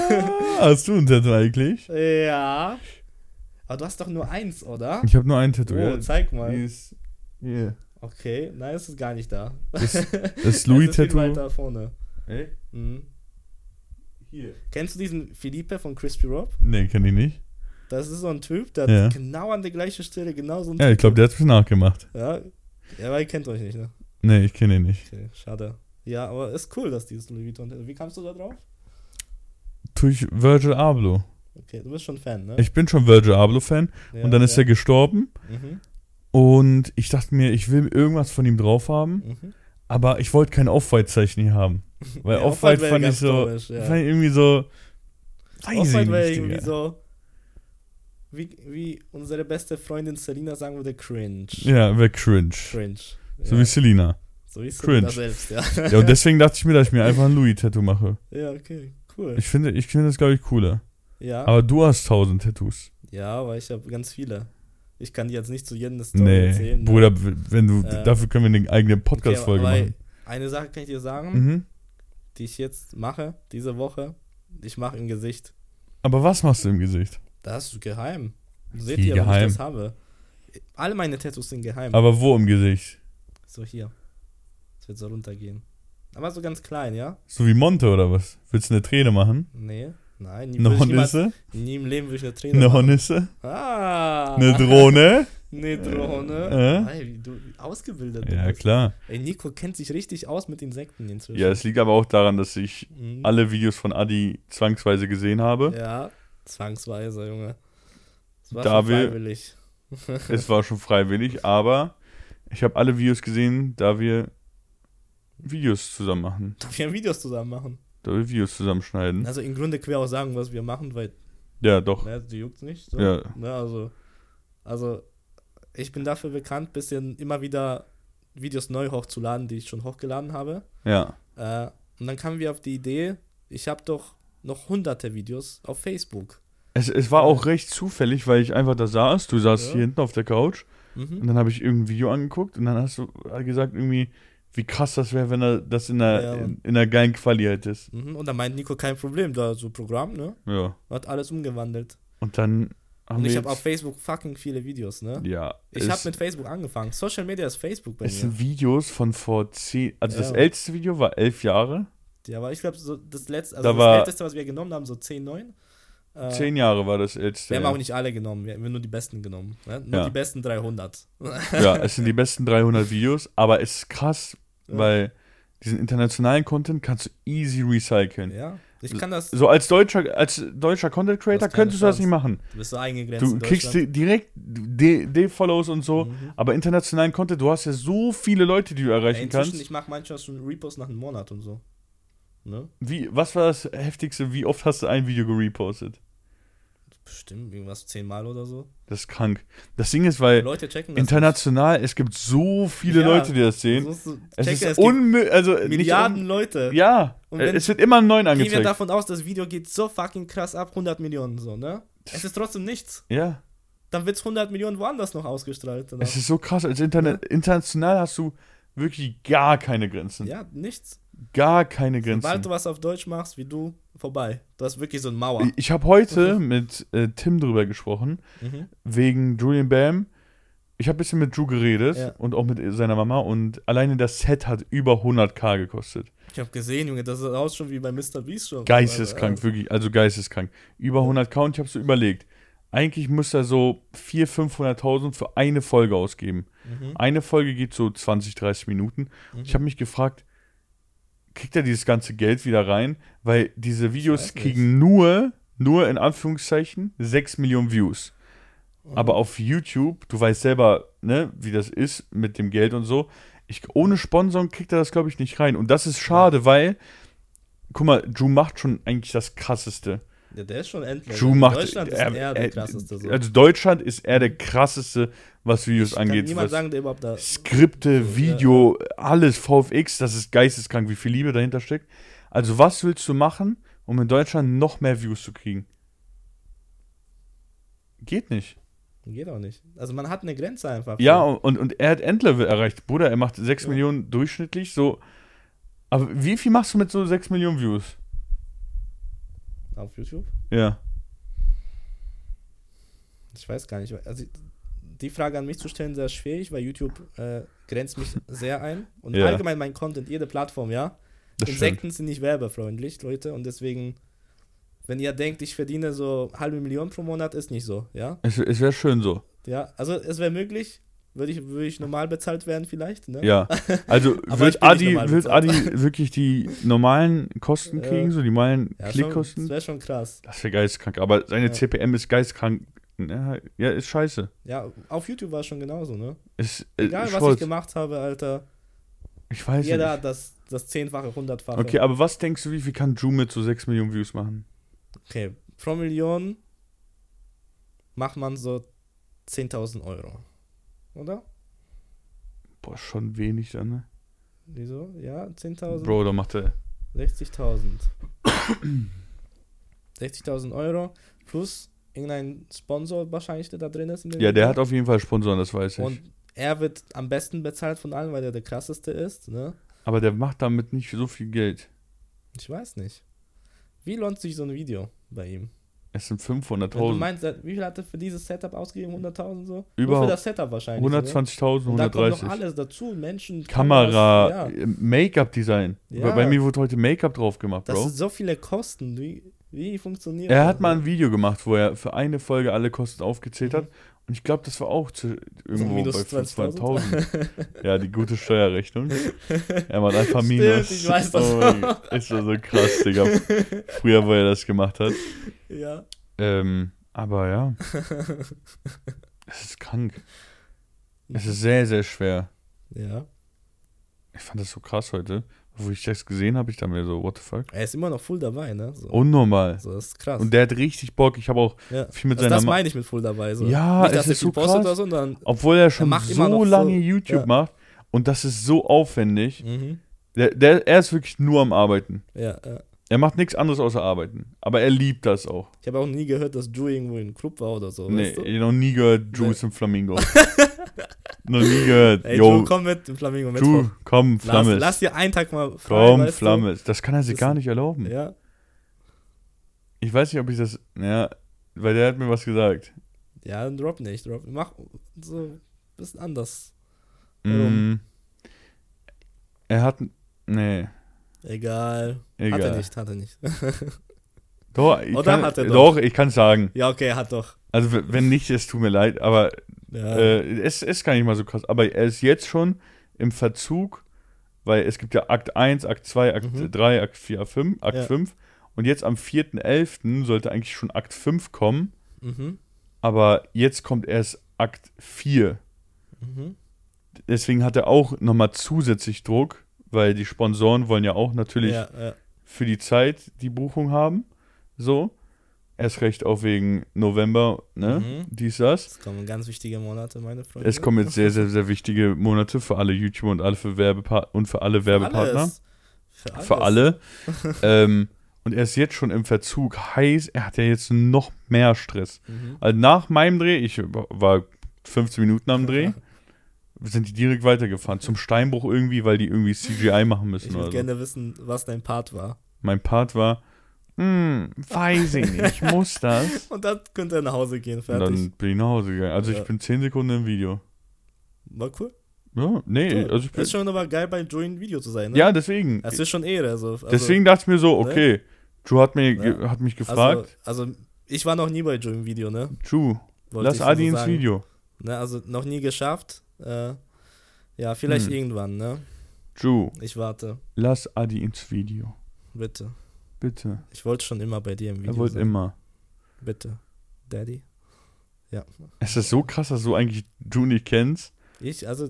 hast du ein Tattoo eigentlich? Ja. Aber du hast doch nur eins, oder? Ich habe nur ein Tattoo. Oh, ja. zeig mal. Die ist, hier. Okay, nein, es ist gar nicht da. Das, das Louis-Tattoo. weiter vorne. Ey, Mhm. hier. Kennst du diesen Philippe von Crispy Rob? Nee, kenn ich nicht. Das ist so ein Typ, der Ja. hat genau an der gleichen Stelle genau so ein Ja, ich glaube, der hat es nachgemacht. Ja, ja, aber ihr kennt euch nicht, ne? Nee, ich kenne ihn nicht. Okay, schade. Ja, aber ist cool, dass dieses Louis Vuitton. Wie kamst du da drauf? Durch Virgil Abloh. Okay, du bist schon Fan, ne? Ich bin schon Virgil Abloh-Fan. ja, und dann ist ja. er gestorben. Mhm, Und ich dachte mir, ich will irgendwas von ihm drauf haben. mhm. Aber ich wollte kein Off-White-Zeichen hier haben. Weil Ja, Off-White wäre fand ich so. komisch, ja. Fand ich irgendwie so. Weiß Off-White ich nicht. irgendwie so. Wie, wie unsere beste Freundin Selina sagen würde, cringe. Ja, wäre cringe. Cringe. So wie Selina. so wie cringe. Selina selbst, ja. Ja, und deswegen dachte ich mir, dass ich mir einfach ein Louis-Tattoo mache. ja, okay, cool. Ich finde, ich finde das, glaube ich, cooler. ja, Aber du hast tausend Tattoos. ja, aber ich habe ganz viele. Ich kann die jetzt nicht zu jedem Story Nee, erzählen. ne? Bruder, wenn du, Äh, dafür können wir eine eigene Okay, Podcast-Folge aber machen. Eine Sache kann ich dir sagen, Mhm. die ich jetzt mache, diese Woche. Ich mache im Gesicht. Aber was machst du im Gesicht? Das ist geheim. Seht Wie ihr, wenn geheim? ich das habe. Alle meine Tattoos sind geheim. Aber wo im Gesicht? so hier. Es wird so runtergehen. Aber so ganz klein, ja? So wie Monte oder was? Willst du eine Träne machen? Nee, nein. Nie, Eine Hornisse? nie im Leben würde ich eine Träne Eine. Hornisse? Ah. Eine Drohne? Eine Drohne. Äh? Ey, wie du ausgebildet Ja, bist. klar. Ey, Nico kennt sich richtig aus mit Insekten inzwischen. Ja, es liegt aber auch daran, dass ich Mhm. alle Videos von Adi zwangsweise gesehen habe. Ja, zwangsweise, Junge. Das war Da schon wir- freiwillig. Es war schon freiwillig, aber ich habe alle Videos gesehen, da wir Videos zusammen machen. Darf wir Videos zusammen machen? Videos zusammenschneiden. Also im Grunde können wir auch sagen, was wir machen, weil Ja, doch. ne, die juckt nicht. So. Ja. Ne, also, also ich bin dafür bekannt, bisschen immer wieder Videos neu hochzuladen, die ich schon hochgeladen habe. Ja. Äh, und dann kamen wir auf die Idee, ich habe doch noch hunderte Videos auf Facebook. Es, es war auch recht zufällig, weil ich einfach da saß. Du saßt Ja. hier hinten auf der Couch Mhm. und dann habe ich irgendein Video angeguckt und dann hast du gesagt, irgendwie, wie krass das wäre, wenn er das in einer, Ja, in, in einer geilen Quali hättest. Mhm. Und dann meint Nico, kein Problem, da so Programm, ne? Ja. Hat alles umgewandelt. Und dann haben Und wir ich habe auf Facebook fucking viele Videos, ne? Ja. Ich es- habe mit Facebook angefangen. Social Media ist Facebook bei Es mir. sind Videos von vor zehn, also das Ja. älteste Video war elf Jahre. Ja, aber ich glaube, so das letzte, also Da das älteste, was wir genommen haben, so 10, 9. Äh, Zehn Jahre war das älteste. wir haben auch nicht alle genommen, wir haben nur die besten genommen. Ne? Nur die besten 300. Ja, es sind die besten 300 Videos, aber es ist krass, Ja. weil diesen internationalen Content kannst du easy recyceln. Ja, ich kann das. So als deutscher, als deutscher Content Creator könntest du das nicht machen. Du bist so eingegrenzt. Du kriegst direkt De-Follows und so, Mhm. aber internationalen Content, du hast ja so viele Leute, die du Ey, erreichen inzwischen, kannst. ich mache manchmal schon Repost nach einem Monat und so. Ne? Wie, was war das heftigste? Wie oft hast du ein Video gerepostet? Bestimmt irgendwas zehnmal oder so. Das ist krank. Das Ding ist, weil international, es gibt so viele Ja, Leute, die das sehen. Musst du Es checken, ist unmöglich, also Milliarden un Leute. Ja, Und wenn- es wird immer einen neuen Gehen wir angezeigt. davon aus, das Video geht so fucking krass ab, 100 Millionen so, ne? Es ist trotzdem nichts. Ja, Dann wird es 100 Millionen woanders noch ausgestrahlt. danach. es ist so krass. Als Internet, international hast du wirklich gar keine Grenzen. Ja, nichts. Gar keine Sobald Grenzen. du was auf Deutsch machst, wie du, vorbei. Du hast wirklich so eine Mauer. Ich- habe heute mit äh, Tim drüber gesprochen, Mhm. wegen Julian Bam. Ich habe ein bisschen mit Drew geredet Ja. und auch mit seiner Mama und alleine das Set hat über 100k gekostet. Ich habe gesehen, Junge, das sieht aus schon wie bei Mr. Beast schon. Geisteskrank, wirklich, also geisteskrank. Über 100k und ich habe so überlegt, eigentlich muss er so 400.000, 500.000 für eine Folge ausgeben. Mhm. Eine Folge geht so 20, 30 Minuten. Mhm. Ich habe mich gefragt, kriegt er dieses ganze Geld wieder rein? Weil diese Videos kriegen nur, nur in Anführungszeichen 6 Millionen Views. Mhm. Aber auf YouTube, du weißt selber, ne, wie das ist mit dem Geld und so. Ich, ohne Sponsoren kriegt er das, glaube ich, nicht rein. Und das ist schade, weil, guck mal, Drew macht schon eigentlich das Krasseste. Ja, der ist schon endlich. Drew macht. Deutschland ist er- eher er- der krasseste. So. Also Deutschland ist eher der krasseste, was Videos Ich kann angeht. niemand Was sagen, der überhaupt da. Skripte, So, Video, alles, VFX, das ist geisteskrank, wie viel Liebe dahinter steckt. Also, was willst du machen, um in Deutschland noch mehr Views zu kriegen? Geht nicht. Geht auch nicht. Also man hat eine Grenze einfach. Ja, und, und er hat Endlevel erreicht. Bruder, er macht 6 Ja. Millionen durchschnittlich, so. Aber wie viel machst du mit so 6 Millionen Views? Auf YouTube? Ja. Ich weiß gar nicht. Also die Frage an mich zu stellen, sehr schwierig, weil YouTube äh, grenzt mich sehr ein. Und Ja. allgemein mein Content, jede Plattform, ja. Das Insekten sind nicht werbefreundlich, Leute. Und deswegen, wenn ihr denkt, ich verdiene so halbe Million pro Monat, ist nicht so, ja. Es, es wäre schön so. Ja, also es wäre möglich, würde ich, würde ich normal bezahlt werden vielleicht, ne? Ja. Also wird Adi, wird. Adi wirklich die normalen Kosten kriegen, so die normalen Ja, schon, Klickkosten? das wäre schon krass. Das wäre geisteskrank. Aber seine Ja. CPM ist geistkrank. Ja, ist scheiße. Ja, auf YouTube war es schon genauso, ne? Ist, äh, Egal, was ich gemacht habe, Alter. Ich weiß Jeder nicht. hat das, das zehnfache, hundertfache. Okay, aber was denkst du, wie viel kann Drew mit so 6 Millionen Views machen? Okay, pro Million macht man so 10.000 Euro. Oder? Boah, schon wenig dann, ne? Wieso? Ja, 10.000? Bro, da macht er. 60.000. 60.000 Euro plus irgendein Sponsor wahrscheinlich, der da drin ist. Ja, der hat auf jeden Fall Sponsoren, das weiß ich. Und er wird am besten bezahlt von allen, weil er der krasseste ist, ne? Aber der macht damit nicht so viel Geld. Ich weiß nicht. Wie lohnt sich so ein Video bei ihm? Es sind Wenn du 500.000. meinst, er- wie viel hat er für dieses Setup ausgegeben? 100.000 so? Nur Über für das Setup wahrscheinlich. oder? 120.000, Und da kommt noch 130. alles dazu, Menschen, Kamera, ja. Make-up-Design. Ja. Bei mir wurde heute Make-up drauf gemacht, Das Bro. sind so viele Kosten. Wie, wie funktioniert Er das? hat mal ein Video gemacht, wo er für eine Folge alle Kosten aufgezählt hat. Und ich glaube, das war auch zu, irgendwo minus bei 20.000. 500.000. ja, die gute Steuerrechnung. Er macht einfach Stimmt, Minus. ich weiß das. Oh, ist so krass, Digga. Früher, wo er das gemacht hat. Ja. Ähm, aber ja. Es ist krank. Es ist sehr, sehr schwer. Ja. Ich fand das so krass heute. Wo ich das gesehen habe, ich dachte mir so, what the fuck? Er ist immer noch full dabei, ne? So, Unnormal. so das ist krass. Und der hat richtig Bock. Ich habe auch ja. viel mit also seiner das meine ich mit full dabei. So. Ja, Nicht, es er ist so krass. so. Obwohl er schon noch so lange YouTube ja. macht und das ist so aufwendig. Mhm. Der, der, er ist wirklich nur am Arbeiten. Ja, ja. Er macht nichts anderes außer Arbeiten. Aber er liebt das auch. Ich habe auch nie gehört, dass Drew irgendwo im Club war oder so. nee, weißt du? ich hab noch nie gehört, Juice Nee. im Flamingo. noch nie gehört. Ey, Yo, komm mit, im Flamingo mit. Drew, komm, Lass, Flammes. lass dir einen Tag mal frei, komm, weißt du? Flammes. Das kann er sich Das- gar nicht erlauben. Ja. Ich weiß nicht, ob ich das. Ja, weil der hat mir was gesagt. Ja, dann drop nicht. Drop. Mach so ein bisschen anders. Mm, er hat. Nee, Egal. egal. Hat er nicht, hat er nicht. Doch, ich Oder kann, hat er doch? doch? ich kann sagen. ja, okay, er hat doch. Also, wenn nicht, es tut mir leid, aber Ja. Äh, es ist gar nicht mal so krass, aber er ist jetzt schon im Verzug, weil es gibt ja Akt 1, Akt 2, Akt Mhm. 3, Akt 4, Akt 5, Akt Ja. 5 und jetzt am 4.11. sollte eigentlich schon Akt 5 kommen, mhm. aber jetzt kommt erst Akt 4. Mhm. Deswegen hat er auch nochmal zusätzlich Druck, weil die Sponsoren wollen ja auch natürlich ja. für die Zeit die Buchung haben, so. Erst recht auch wegen November, ne? Mhm. Dies, das. Es kommen ganz wichtige Monate, meine Freunde. Es kommen jetzt sehr, sehr, sehr wichtige Monate für alle YouTuber und alle für Werbepa und für alle Werbepartner. Alles. Für, alles. Für alle. ähm, und er ist jetzt schon im Verzug. Heißt, er hat ja jetzt noch mehr Stress. Mhm. Also nach meinem Dreh, ich war 15 Minuten am Dreh, sind die direkt weitergefahren. Zum Steinbruch irgendwie, weil die irgendwie CGI machen müssen Ich würde so. gerne wissen, was dein Part war. Mein Part war, hm, weiß ich nicht, muss das? Und dann könnt ihr nach Hause gehen, Und fertig. dann bin ich nach Hause gegangen. Also Ja. ich bin 10 Sekunden im Video. War cool. Ja, nee, Cool. also ich bin, ist schon aber geil, bei Joey ein Video zu sein, ne? ja, deswegen. Es ist schon Ehre. Also, also, deswegen dachte ich mir so, okay, Drew hat, mir, Ja. hat mich gefragt, Also, also, ich war noch nie bei Joey im Video, ne? Drew, Wollte lass Adi so ins sagen. Video. Ne, also noch nie geschafft. Äh, ja, vielleicht Hm. irgendwann, ne? Drew, Ich warte. lass Adi ins Video. Bitte. Bitte. Ich wollte schon immer bei dir im Video Er wollte immer. Bitte. Daddy. Es ist so krass, dass du eigentlich Drew nicht kennst. Ich, also,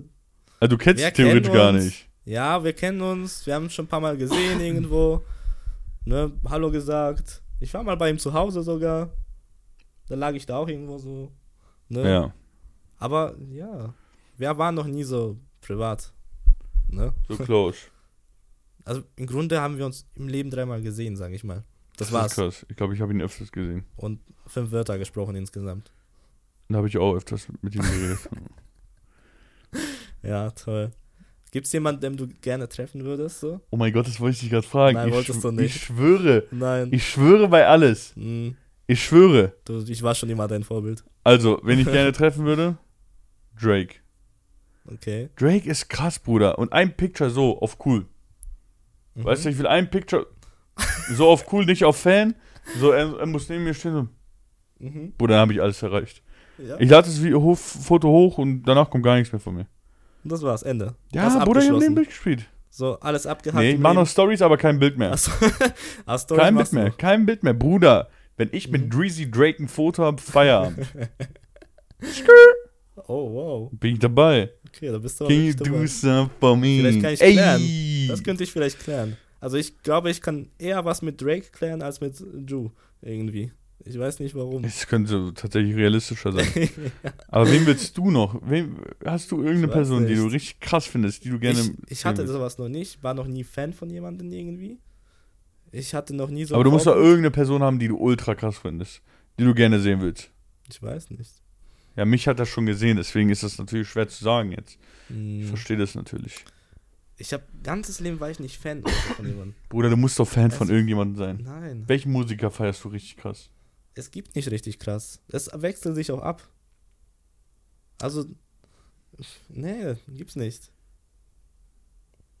Also du kennst ihn theoretisch gar uns. nicht. ja, wir kennen uns. Wir haben schon ein paar Mal gesehen irgendwo. Ne, Hallo gesagt. Ich war mal bei ihm zu Hause sogar. Da lag ich da auch irgendwo so. Ne? Ja, Aber ja, wir waren noch nie so privat. Ne? so close. Also im Grunde haben wir uns im Leben dreimal gesehen, sage ich mal. Das ist war's. krass. Ich glaube, ich habe ihn öfters gesehen. Und fünf Wörter gesprochen insgesamt. Da habe ich auch öfters mit ihm geredet. Ja, toll. Gibt's jemanden, den du gerne treffen würdest? So? oh mein Gott, das wollte ich dich gerade fragen. Nein, ich, wolltest du nicht. ich schwöre. Nein. Ich schwöre bei alles. Hm, Ich schwöre. du, ich war schon immer dein Vorbild. Also, wenn ich gerne treffen würde, Drake. Okay. Drake ist krass, Bruder. Und ein Picture so auf cool. Mhm. Weißt du, ich will ein Picture so auf cool, nicht auf Fan. So, er, er muss neben mir stehen. So, Mhm. Bruder, dann habe ich alles erreicht. Ja. Ich lade das Video Foto hoch und danach kommt gar nichts mehr von mir. Und das war's, Ende. Ja, Hast Bruder, ich habe abgeschlossen. Leben durchgespielt. So, alles abgehakt. Nee, ich mache noch. Stories, aber kein Bild mehr. Achso. Ach, Stories kein Bild mehr, kein Bild mehr. Bruder, wenn ich Mhm. mit Dreezy Drake ein Foto habe, Feierabend. Oh, wow. Bin ich dabei. Okay, da bist du Can you dabei. do something for me? Vielleicht kann ich Ey. klären. Das könnte ich vielleicht klären. Also ich glaube, ich kann eher was mit Drake klären als mit Drew. Irgendwie. Ich weiß nicht warum. Es könnte tatsächlich realistischer sein. Aber wen willst du noch? Wen, hast du irgendeine Ich Person, die du nicht. richtig krass findest, die du gerne. ich, ich hatte sowas noch nicht. War noch nie Fan von jemandem irgendwie. Ich hatte noch nie so. Aber du musst doch irgendeine Person haben, die du ultra krass findest. Die du gerne sehen willst. Ich weiß nicht. Ja, mich hat das schon gesehen, deswegen ist das natürlich schwer zu sagen jetzt. Ich Hm, verstehe das natürlich. Ich habe ganzes Leben war ich nicht Fan von jemandem. Bruder, du musst doch Fan von Also- irgendjemandem sein. Nein. Welchen Musiker feierst du richtig krass? Es gibt nicht richtig krass. Es wechselt sich auch ab. Also. Nee, gibt's nicht.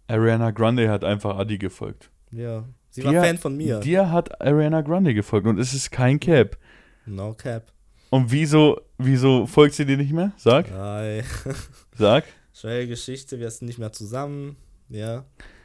Ariana Grande hat einfach Adi gefolgt. Ja. Sie Dir- war Fan von mir. Dir hat Ariana Grande gefolgt und es ist kein Cap. No cap. Und wieso, wieso folgt sie dir nicht mehr? Sag, Ei. sag. Schwere Geschichte, wir sind nicht mehr zusammen. Ja.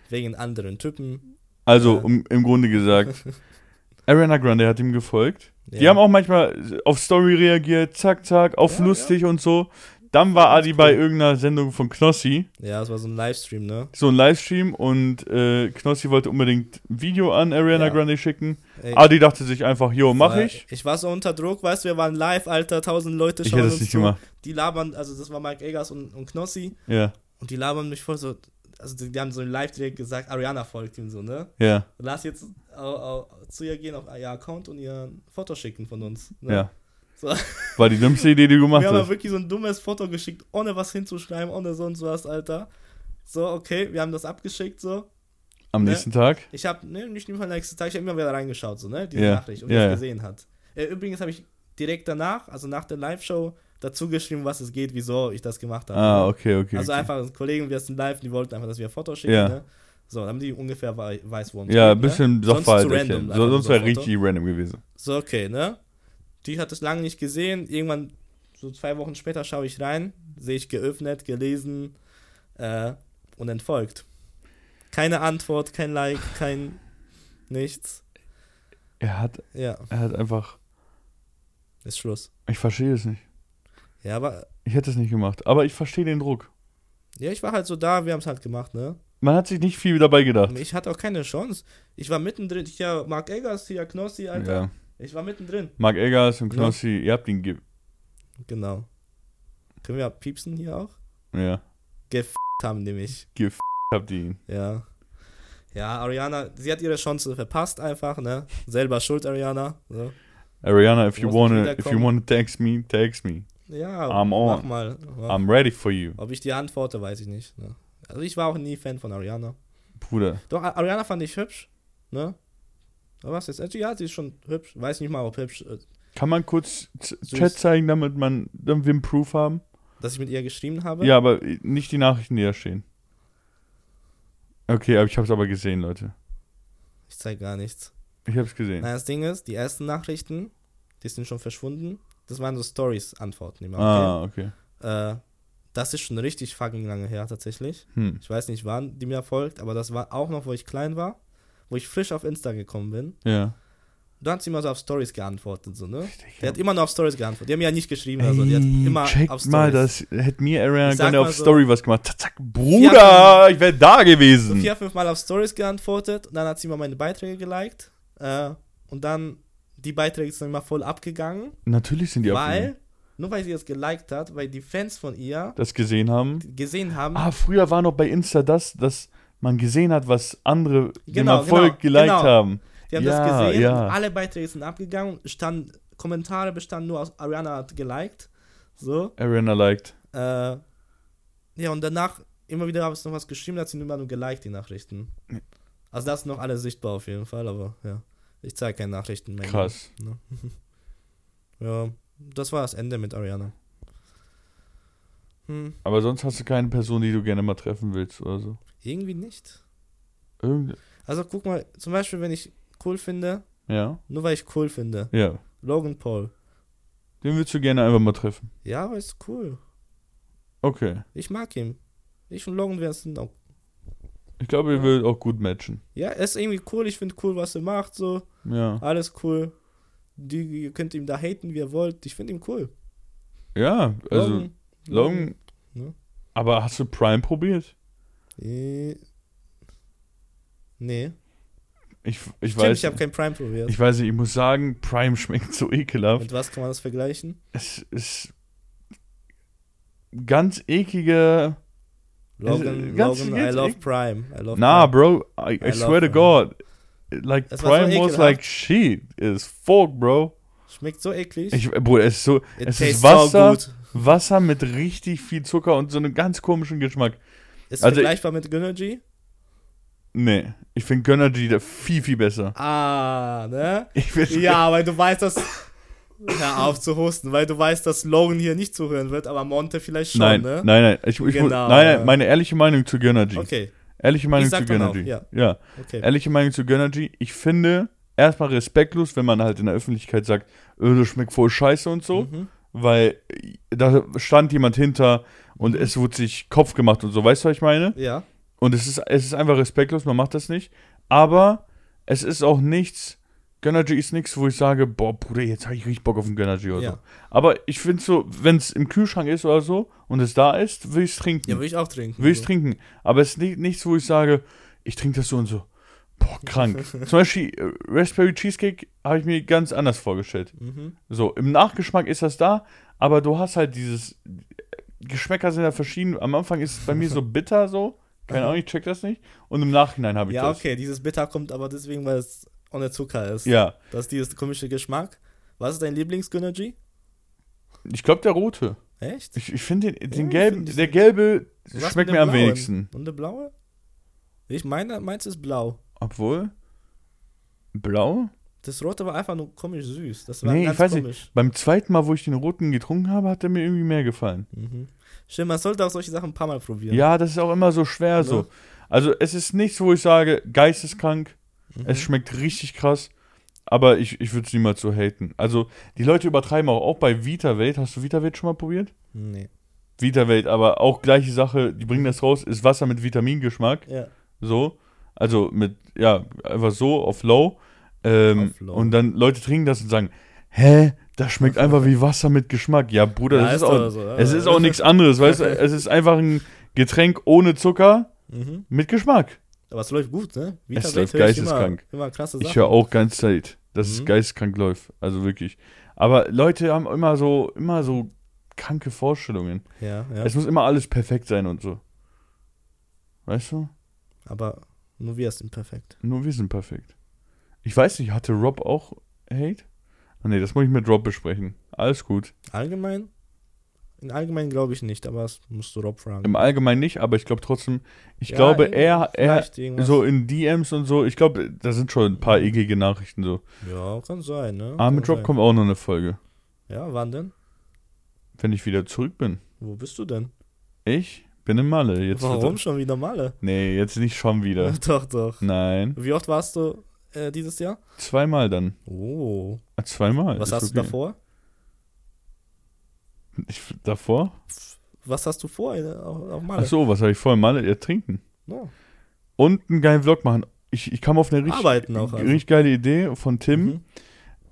Wegen anderen Typen. Also, Ja. um, im Grunde gesagt, Ariana Grande hat ihm gefolgt. Ja. Die haben auch manchmal auf Story reagiert, zack, zack, auf Ja, lustig und so. Dann war Adi bei irgendeiner Sendung von Knossi, Ja, es war so ein Livestream, ne? so ein Livestream und äh, Knossi wollte unbedingt ein Video an Ariana Ja. Grande schicken. Ey, Adi dachte sich einfach, jo, mach war- ich. Ich war so unter Druck, weißt du, wir waren live, Alter, tausend Leute Ich schauen hätte es uns nicht zu. gemacht. Die labern, also das war Mike Eggers und, und Knossi. Ja, Und die labern mich voll so, also die, die haben so im Live direkt gesagt, Ariana folgt ihm so, ne? ja, Lass jetzt au, au, zu ihr gehen auf ihr Account und ihr ein Foto schicken von uns. Ne? ja. So. War die dümmste Idee, die du gemacht Wir haben hast. wirklich so ein dummes Foto geschickt, ohne was hinzuschreiben, ohne sonst was, Alter. So, okay, wir haben das abgeschickt, so. Am ne? nächsten Tag. Ich habe, ne, nicht nur am nächsten Tag, ich habe immer wieder reingeschaut, so, ne, diese Ja, Nachricht und das ja. gesehen hat. Äh, übrigens habe ich direkt danach, also nach der Live-Show, dazu geschrieben, was es geht, wieso ich das gemacht habe. Ah, ne? okay, okay. Also okay. einfach, Kollegen, wir sind live, die wollten einfach, dass wir ein Foto schicken, Ja. ne? So, dann haben die ungefähr wei- weiß, worum es Ja, ein bisschen ne? Sonst random, So, sonst wäre richtig random gewesen. So, okay, ne? Die hat es lange nicht gesehen. Irgendwann, so zwei Wochen später, schaue ich rein, sehe ich geöffnet, gelesen äh, und entfolgt. Keine Antwort, kein Like, kein nichts. Er hat, Ja, er hat einfach. ist Schluss. Ich verstehe es nicht. Ja, aber Ich hätte es nicht gemacht. Aber ich verstehe den Druck. ja, ich war halt so da, wir haben es halt gemacht, ne? Man hat sich nicht viel dabei gedacht. Ich hatte auch keine Chance. Ich war mittendrin, hier Mark Eggers, hier Knossi, Alter. Ja. Ich war mittendrin. Mark Eggers und Ja. Knossi, ihr habt ihn ge Genau. Können wir piepsen hier auch? ja, Haben nämlich. habt ihr ihn. Ja. Ja, Ariana, sie hat ihre Chance verpasst einfach, ne? Selber schuld, Ariana. So. Ariana, if you wanna, if you wanna text me, text me. Ja, I'm mach on. mal. I'm ready for you, Ob ich dir antworte, weiß ich nicht. Ne? Also ich war auch nie Fan von Ariana. Bruder. Doch, Ariana fand ich hübsch, ne? Aber was jetzt? Ja, sie ist schon hübsch. Weiß nicht mal, ob hübsch, äh, Kann man kurz. Chat zeigen, damit man, damit wir einen Proof haben? dass ich mit ihr geschrieben habe. Ja, aber nicht die Nachrichten, die da stehen. Okay, aber ich hab's aber gesehen, Leute. Ich zeig gar nichts. Ich hab's gesehen. Naja, das Ding ist, die ersten Nachrichten, die sind schon verschwunden. Das waren so Stories-Antworten immer. Ah, okay. Okay? Äh, das ist schon richtig fucking lange her, tatsächlich. Hm. Ich weiß nicht, wann die mir folgt, aber das war auch noch, wo ich klein war, wo ich frisch auf Insta gekommen bin. Ja. Da hat sie immer so auf Stories geantwortet, so, ne? Die hat immer nur auf Stories geantwortet. Die haben ja nicht geschrieben oder so. Die hat Ey, immer check auf mal, Stories. das hätte mir Ariana Grande mal auf so- Story was gemacht. Zack, zack, Bruder, ich wäre da so gewesen. vier, fünf Mal auf Stories geantwortet und dann hat sie immer meine Beiträge geliked. Äh, und dann die Beiträge sind immer voll abgegangen, Natürlich sind die weil, nur weil sie es geliked hat, weil die Fans von ihr das gesehen haben. gesehen haben, Ah, früher war noch bei Insta das, dass man gesehen hat, was andere, Genau, man folgt, genau, geliked genau. haben. die haben ja, das gesehen ja. alle Beiträge sind abgegangen, stand, Kommentare bestanden nur aus Ariana hat geliked. So. Ariana liked. Äh, ja, und danach immer wieder habe ich noch was geschrieben, da hat sie immer nur geliked, die Nachrichten. Also das ist noch alles sichtbar auf jeden Fall, aber ja. Ich zeige keine Nachrichten mehr. Krass. Ne? ja, das war das Ende mit Ariana. Hm, Aber sonst hast du keine Person, die du gerne mal treffen willst oder so. irgendwie nicht. Irgend Also guck mal, zum Beispiel, wenn ich cool finde, ja, nur weil ich cool finde, ja. Logan Paul. Den würdest du gerne einfach mal treffen. Ja, aber ist cool. Okay. Ich mag ihn. Ich und Logan sind auch. Ich glaube, ihr Ja. würdet auch gut matchen. Ja, er ist irgendwie cool. Ich finde cool, was er macht. So, Ja. alles cool. Die, ihr könnt ihm da haten, wie ihr wollt. Ich finde ihn cool. Ja, also Logan. Ne? Aber hast du Prime probiert? Äh, nee. Ich, ich Stimmt, weiß. ich habe kein Prime probiert. ich weiß nicht, ich muss sagen, Prime schmeckt so ekelhaft. Mit was kann man das vergleichen? Es ist ganz eklige. Logan, ganz- Logan I ganz love ek- Prime. I love Nah, Prime. bro, I, I, I swear to love God. Like, Es war so Prime was like shit. It's fork, bro. Schmeckt so eklig. Ich, Bruder, es ist so. It es ist Wasser. Wasser mit richtig viel Zucker und so einem ganz komischen Geschmack. Ist Also- vergleichbar mit Gönnergy? Nee, ich finde Gönnergy viel, viel besser. Ah, ne? Ja, weil du weißt, dass. Hör auf zu husten, weil du weißt, dass Logan hier nicht zuhören wird, aber Monte vielleicht schon, nein, ne? nein, nein, ich, ich, Genau, nein, nein, ja. meine ehrliche Meinung zu Gönnergy. Okay, Ehrliche Meinung zu Gönnergy. ja. ja. okay. Ehrliche Meinung zu Gönnergy. Ich finde, erstmal respektlos, wenn man halt in der Öffentlichkeit sagt, öh, das schmeckt voll scheiße und so, Mhm. weil äh, da stand jemand hinter und Mhm. es wurde sich Kopf gemacht und so, weißt du, was ich meine? Ja, Und es ist, es ist einfach respektlos, man macht das nicht. Aber es ist auch nichts, Gönnergy ist nichts, wo ich sage, boah, Bruder, jetzt habe ich richtig Bock auf einen Gönnergy oder ja. so. Aber ich finde so, wenn es im Kühlschrank ist oder so und es da ist, will ich es trinken. Ja, will ich auch trinken. Will ich so. trinken. Aber es ist nicht, nichts, wo ich sage, ich trinke das so und so. Boah, krank. Zum Beispiel äh, Raspberry Cheesecake habe ich mir ganz anders vorgestellt. Mhm. So, im Nachgeschmack ist das da, aber du hast halt dieses. Geschmäcker sind ja verschieden. Am Anfang ist es bei mir so bitter so. Keine. Ahnung, ich check das nicht. Und im Nachhinein habe ich Ja, das. okay, dieses Bitter kommt aber deswegen, weil es ohne Zucker ist. Ja, Das ist dieses komische Geschmack. Was ist dein Lieblings-Gönnergy? ich glaube der rote. Echt? Ich, ich finde den, den ich gelben, find der gelbe schmeckt mir am Blauen? wenigsten. Und der blaue? Ich meine, meins ist blau. Obwohl. Blau? Das rote war einfach nur komisch süß. Das war Nee, ich ganz weiß nicht. komisch. Beim zweiten Mal, wo ich den roten getrunken habe, hat er mir irgendwie mehr gefallen. Mhm. Stimmt, man sollte auch solche Sachen ein paar Mal probieren. Ja, das ist auch immer so schwer Ne? so. Also es ist nichts, wo ich sage, geisteskrank, Mhm. es schmeckt richtig krass, aber ich, ich würde es niemals so haten. Also die Leute übertreiben auch, auch bei VitaWelt. Hast du VitaWelt schon mal probiert? Nee. VitaWelt, aber auch gleiche Sache, die bringen das raus, ist Wasser mit Vitamingeschmack, Ja. so. Also mit, ja, einfach so auf Low. Ähm, Auf Low. Und dann Leute trinken das und sagen, hä, das schmeckt einfach wie Wasser mit Geschmack. Ja, Bruder, Ja, das ist, auch, so, ja. es ist auch nichts anderes, weißt du? Es ist einfach ein Getränk ohne Zucker Mhm. mit Geschmack. Aber es läuft gut, ne? Es Vita-Welt läuft geisteskrank. Immer, immer krasse Sachen. Ich höre auch ganz Zeit. dass es Mhm. geisteskrank läuft. Also wirklich. Aber Leute haben immer so, immer so kranke Vorstellungen. Ja, ja. Es muss immer alles perfekt sein und so. Weißt du? Aber nur wir sind perfekt. Nur wir sind perfekt. Ich weiß nicht, hatte Rob auch Hate? Ah, nee, das muss ich mit Rob besprechen. Alles gut. Allgemein? In allgemein glaube ich nicht, aber das musst du Rob fragen. Im Allgemeinen nicht, aber ich glaube trotzdem, ich Ja, glaube, er, er, so in DMs und so, ich glaube, da sind schon ein paar eklige Nachrichten so. Ja, kann sein, ne? Ah, mit Rob sein. kommt auch noch eine Folge. Ja, wann denn? Wenn ich wieder zurück bin. Wo bist du denn? Ich bin in Malle. Jetzt Warum schon wieder Malle? Nee, jetzt nicht schon wieder. doch, doch. Nein. Wie oft warst du äh, dieses Jahr? Zweimal dann. Oh. Ah, Zweimal. Was hast du okay. davor? Ich, davor? Was hast du vor auf, auf Malle? Ach so, was habe ich vorher? Malle? Ja, trinken. Ja. Und einen geilen Vlog machen. Ich, ich kam auf eine richtig, auch, also. richtig geile Idee von Tim. Mhm.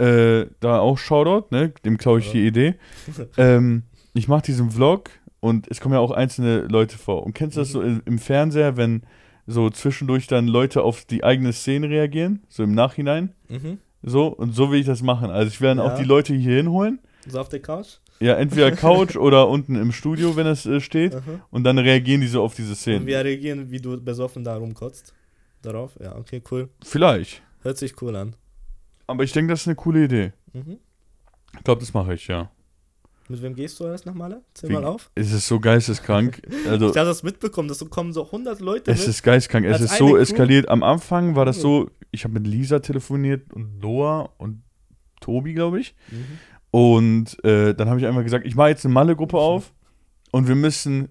Äh, da auch Shoutout, ne? Dem klaue ich Ja. die Idee. ähm, ich mache diesen Vlog und es kommen ja auch einzelne Leute vor. Und kennst du das Mhm. so im, im Fernseher, wenn so zwischendurch dann Leute auf die eigene Szene reagieren? So im Nachhinein? Mhm. So, und so will ich das machen. Also ich werde Ja. auch die Leute hier hinholen. So auf der Couch? Ja, entweder Couch oder unten im Studio, wenn es äh, steht. Mhm. Und dann reagieren die so auf diese Und Szenen. wir reagieren, wie du besoffen da rumkotzt. Darauf? Ja, okay, cool. Vielleicht. Hört sich cool an. Aber ich denke, das ist eine coole Idee. Mhm. Ich glaube, das mache ich, ja. Mit wem gehst du erst nach Malle? Zähl Wie- mal auf. Es ist so geisteskrank. Also, Ich habe das mitbekommen, dass so kommen so 100 Leute es mit. ist geisteskrank. Es ist so Crew? eskaliert. Am Anfang war das Mhm. so, ich habe mit Lisa telefoniert und Noah und Tobi, glaube ich. Mhm. Und äh, dann habe ich einfach gesagt, ich mache jetzt eine Malle-Gruppe auf und wir müssen,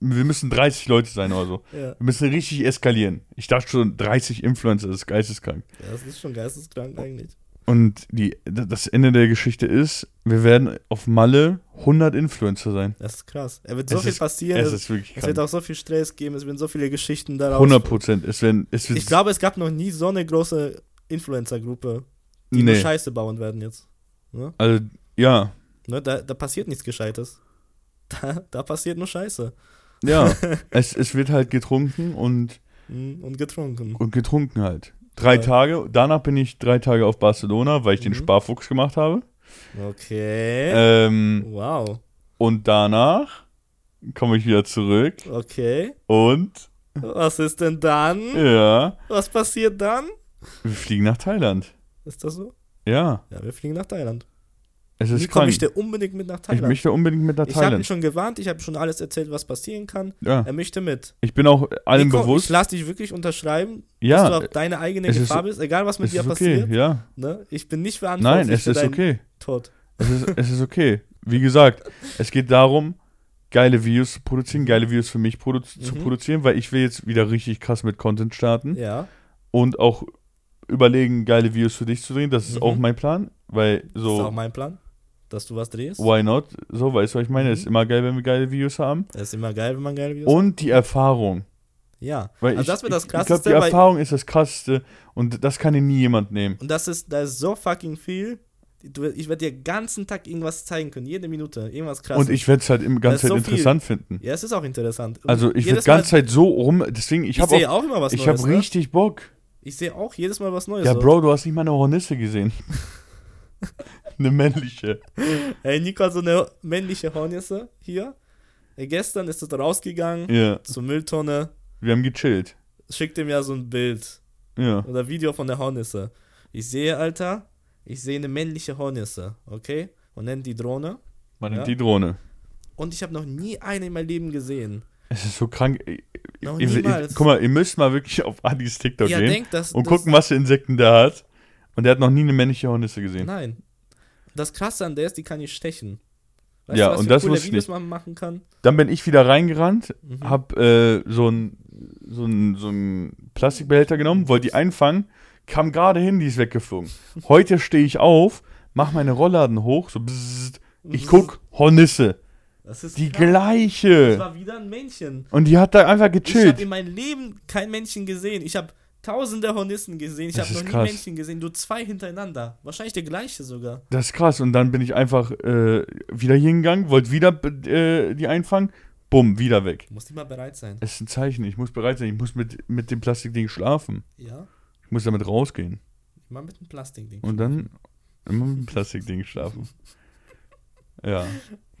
wir müssen 30 Leute sein oder so. Ja. Wir müssen richtig eskalieren. Ich dachte schon, 30 Influencer, das ist geisteskrank. ja, das ist schon geisteskrank eigentlich. Und die, das Ende der Geschichte ist, wir werden auf Malle 100 Influencer sein. Das ist krass. Es wird so Es viel ist- passieren. Es Es, es wird auch so viel Stress geben. Es werden so viele Geschichten daraus. 100 Prozent. Es werden, es Ich glaube, es gab noch nie so eine große Influencer-Gruppe, die nur nee. Scheiße bauen werden jetzt. Ne? Also, ja, Ne? Da, da passiert nichts Gescheites. Da, da passiert nur Scheiße. ja. es, es wird halt getrunken und, Mhm, Und getrunken. und getrunken halt. Drei Ja. Tage, danach bin ich drei Tage auf Barcelona, weil ich den Mhm. Sparfuchs gemacht habe. Okay. Ähm, Wow. und danach komme ich wieder zurück Okay. und, Was ist denn dann? ja, Was passiert dann? wir fliegen nach Thailand. Ist das so? Ja, Ja, wir fliegen nach Thailand. es ist Nico möchte unbedingt mit nach Ich Thailand. möchte unbedingt mit nach Ich habe ihn Thailand. schon gewarnt, ich habe schon alles erzählt, was passieren kann. Ja, Er möchte mit. ich bin auch allem Nico, bewusst. Ich lass dich wirklich unterschreiben, dass du Ja, auf deine eigene es ist- Gefahr bist, egal was mit dir okay, passiert. ja. Ne? Ich bin nicht verantwortlich Nein, es für ist okay. Tod. Es ist, es ist okay. Wie gesagt, es geht darum, geile Videos zu produzieren, geile Videos für mich produ zu Mhm. produzieren, weil ich will jetzt wieder richtig krass mit Content starten Ja. und auch überlegen, geile Videos für dich zu drehen. Das ist Mhm. auch mein Plan, weil Das ist auch so, mein Plan, dass du was drehst. why not? So, weißt du, was ich meine? Mhm. Es ist immer geil, wenn wir geile Videos haben. Das ist immer geil, wenn man geile Videos Und die Erfahrung. Ja. Weil also ich, das wird das ich, ich glaube, krasseste, die Erfahrung ist das krasseste und das kann dir nie jemand nehmen. Und das ist, da ist so fucking viel. Du, ich werde dir den ganzen Tag irgendwas zeigen können, jede Minute, irgendwas krasses. Und ich werde es halt im Das ganze ist Zeit so viel. interessant finden. ja, es ist auch interessant. Und Also ich werde die ganze Zeit so rum, deswegen, ich ich habe auch, auch immer was ich habe ne? richtig Bock. Ich sehe auch jedes Mal was Neues. Ja. Bro, du hast nicht mal eine Hornisse gesehen. eine männliche. Ey, Nico hat so eine männliche Hornisse hier. Ey, gestern ist er rausgegangen Ja, zur Mülltonne, wir haben gechillt. schickt ihm ja so ein Bild Ja. oder Video von der Hornisse. Ich sehe, Alter, ich sehe eine männliche Hornisse, okay? Und nennt die Drohne. Man Ja. die Drohne. Und ich habe noch nie eine in meinem Leben gesehen. Es ist so krank. Ihr, ihr, niemals. guck mal, ihr müsst mal wirklich auf Adis TikTok ja, gehen denkt, das, und das, gucken, was für Insekten der hat. Und der hat noch nie eine männliche Hornisse gesehen. Nein. Das Krasse an der ist, die kann ich stechen. Weißt Ja, du, was und das coole ich Videos nicht. man machen kann? Dann bin ich wieder reingerannt, Mhm. hab äh, so einen so ein, so ein Plastikbehälter genommen, wollte die einfangen, kam gerade hin, die ist weggeflogen. Heute stehe ich auf, mach meine Rollladen hoch, so bzzzt, ich guck, Hornisse. Das ist Die. Das gleiche. war wieder ein Männchen. Und die hat da einfach Ich habe gechillt. in meinem Leben kein Männchen gesehen. Ich habe tausende Hornissen gesehen. Ich Das habe noch nie krass. Männchen gesehen. Du zwei hintereinander. Wahrscheinlich der gleiche sogar. Das ist krass. Und dann bin ich einfach äh, wieder hingegangen, wollte wieder äh, die einfangen, bumm, wieder weg. Du musst immer bereit sein. Es ist ein Zeichen, ich muss bereit sein, ich muss mit, mit dem Plastikding schlafen. Ja? Ich muss damit rausgehen. Immer mit einem Plastikding. Und dann immer mit dem Plastikding schlafen. Ja.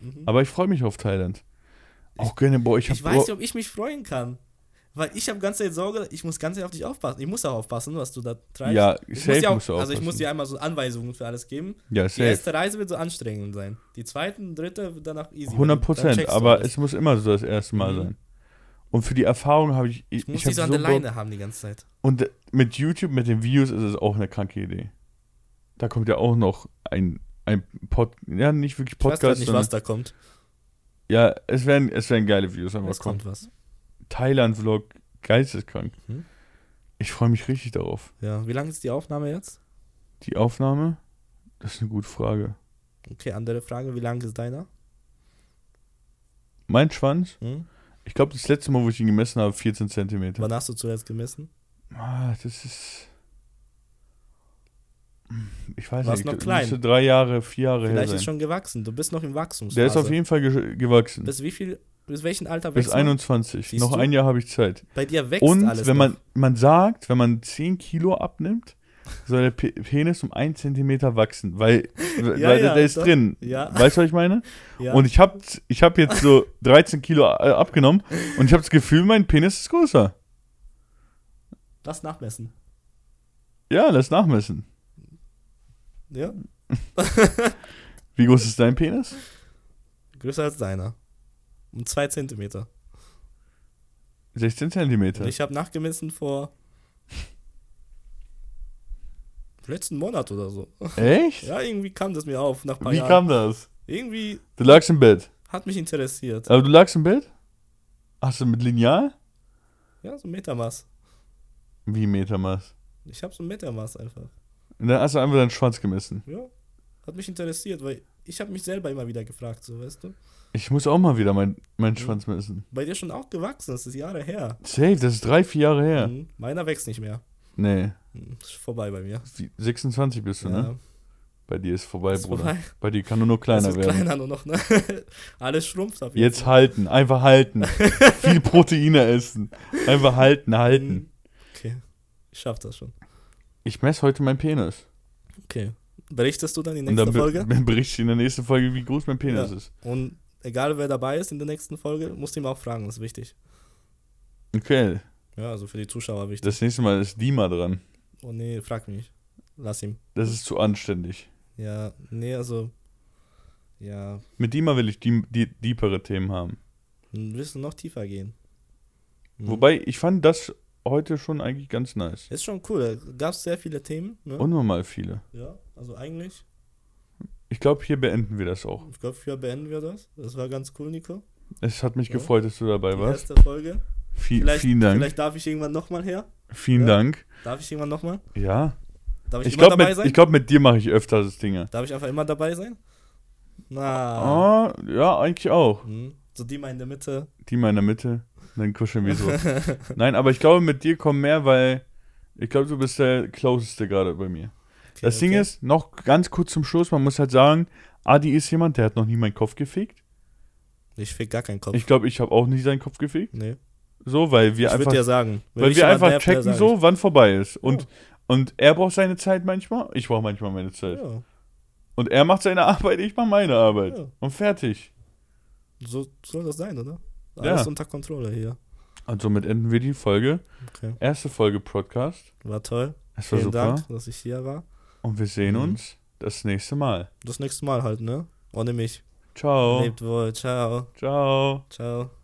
Mhm. Aber ich freue mich auf Thailand. Auch gerne, boah, ich Ich, weiß nicht, ob ich mich freuen kann. Weil ich habe ganze Zeit Sorge, ich muss ganz auf dich aufpassen. Ich muss auch aufpassen, was du da treibst. Ja, ich safe muss auch, musst du Also ich muss dir einmal so Anweisungen für alles geben. Ja, Die safe. erste Reise wird so anstrengend sein. Die zweite dritte wird danach easy. 100 Dann Prozent, aber alles. es muss immer so das erste Mal Mhm. sein. Und für die Erfahrung habe ich. Ich, ich muss ich dich so an der Leine haben die ganze Zeit. Und mit YouTube, mit den Videos ist es auch eine kranke Idee. Da kommt ja auch noch ein, ein Pod, ja, nicht wirklich Ich weiß Podcast, nicht, was da kommt. ja, es werden, es werden geile Videos einfach Es kommen. kommt was. Thailand-Vlog, geisteskrank. Mhm. Ich freue mich richtig darauf. Ja, wie lange ist die Aufnahme jetzt? Die Aufnahme, das ist eine gute Frage. Okay, andere Frage. Wie lang ist deiner? Mein Schwanz, Hm? ich glaube, das letzte Mal, wo ich ihn gemessen habe, 14 Zentimeter. Wann hast du zuletzt gemessen? Ah, das ist. Ich weiß Warst nicht, noch klein. müsste drei Jahre, vier Jahre her Vielleicht sein. ist schon gewachsen. Du bist noch im Wachstum. Der ist auf jeden Fall ge gewachsen. Bis wie viel, bis welchem Alter Bis wächst man? 21. Siehst noch du? ein Jahr habe ich Zeit. Bei dir wächst Und alles wenn man, noch. man sagt, wenn man 10 Kilo abnimmt, soll der Pe Penis um 1 Zentimeter wachsen, weil, weil Ja, der, ja, der ist doch. drin. Ja. Weißt du, was ich meine? Ja. Und ich habe ich hab jetzt so 13 Kilo äh, abgenommen und ich habe das Gefühl, mein Penis ist größer. Lass nachmessen. Ja, lass nachmessen. Ja. Wie groß ist dein Penis? Größer als deiner. Um zwei Zentimeter. 16 Zentimeter. Ich habe nachgemessen vor letzten Monat oder so. Echt? Ja, irgendwie kam das mir auf nach ein paar Wie Jahren. kam das? Irgendwie Du lagst im Bett. hat mich interessiert. Aber du lagst im Bett? Hast du mit Lineal? Ja, so ein Metermaß. Wie Metermaß? Ich habe so ein Metermaß einfach. Und dann hast du einfach deinen Schwanz gemessen. Ja, hat mich interessiert, weil ich habe mich selber immer wieder gefragt, so weißt du. Ich muss auch mal wieder mein, meinen Mhm. Schwanz messen. Bei dir schon auch gewachsen, das ist Jahre her. Safe, das ist drei, vier Jahre her. Mhm. Meiner wächst nicht mehr. Nee, Mhm, Ist vorbei bei mir. wie- 26 bist du, ne? Bei dir ist vorbei, ist Bruder. vorbei. Bei dir kann nur noch kleiner werden. kleiner nur noch, ne? Alles schrumpft ab Jetzt halten, einfach halten. Viel Proteine essen. Einfach halten, halten. Mhm. Okay, ich schaff das schon. Ich messe heute meinen Penis. Okay. Berichtest du dann in der dann nächsten Folge? berichte ich in der nächsten Folge, wie groß mein Penis Ja. ist. Und egal wer dabei ist in der nächsten Folge, musst du ihm auch fragen, das ist wichtig. Okay, Ja, also für die Zuschauer wichtig. das nächste Mal ist Dima dran. oh nee, frag mich. Lass ihm. Das ist zu anständig. Ja, nee, also. Ja, Mit Dima will ich die, die deepere Themen haben. dann willst du noch tiefer gehen. Mhm. Wobei, ich fand das heute schon eigentlich ganz nice. Ist schon cool. Gab es sehr viele Themen. Ne? Unnormal viele. Ja, also eigentlich. Ich glaube, hier beenden wir das auch. Ich glaube, hier beenden wir das. Das war ganz cool, Nico. Es hat mich Ja. gefreut, dass du dabei Die warst. erste Folge. Vi Vielleicht, vielen Dank. vielleicht darf ich irgendwann nochmal her. Vielen Ja. Dank. Darf ich irgendwann nochmal? Ja. Darf ich, Ich immer glaube, dabei mit, sein? ich glaub, mit dir mache ich öfter das Dinge. Darf ich einfach immer dabei sein? Na. Ah, ja, eigentlich auch. Hm. So die mal in der Mitte. Dima in der Mitte. Dann kuscheln wir so. Nein, aber ich glaube, mit dir kommen mehr, weil ich glaube, du bist der closeste gerade bei mir. Okay, Das Ding okay. ist, noch ganz kurz zum Schluss, man muss halt sagen, Adi ist jemand, der hat noch nie meinen Kopf gefickt. Ich fick gar keinen Kopf. Ich glaube, ich habe auch nicht seinen Kopf gefickt. nee. So, weil wir ich einfach dir sagen. Weil wir einfach nervt, checken so, wann vorbei ist. Und, Ja. und er braucht seine Zeit manchmal, ich brauche manchmal meine. Zeit. Ja, Und er macht seine Arbeit, ich mache meine Arbeit. Ja. Und fertig. so soll das sein, oder? Ja. Alles unter Kontrolle hier. Und somit enden wir die Folge. Okay. Erste Folge Podcast. War toll. Es war Vielen super. Dank, dass ich hier war. Und wir sehen Mhm. uns das nächste Mal. Das nächste Mal halt, ne? Ohne mich. Ciao. Lebt wohl. Ciao. Ciao. Ciao.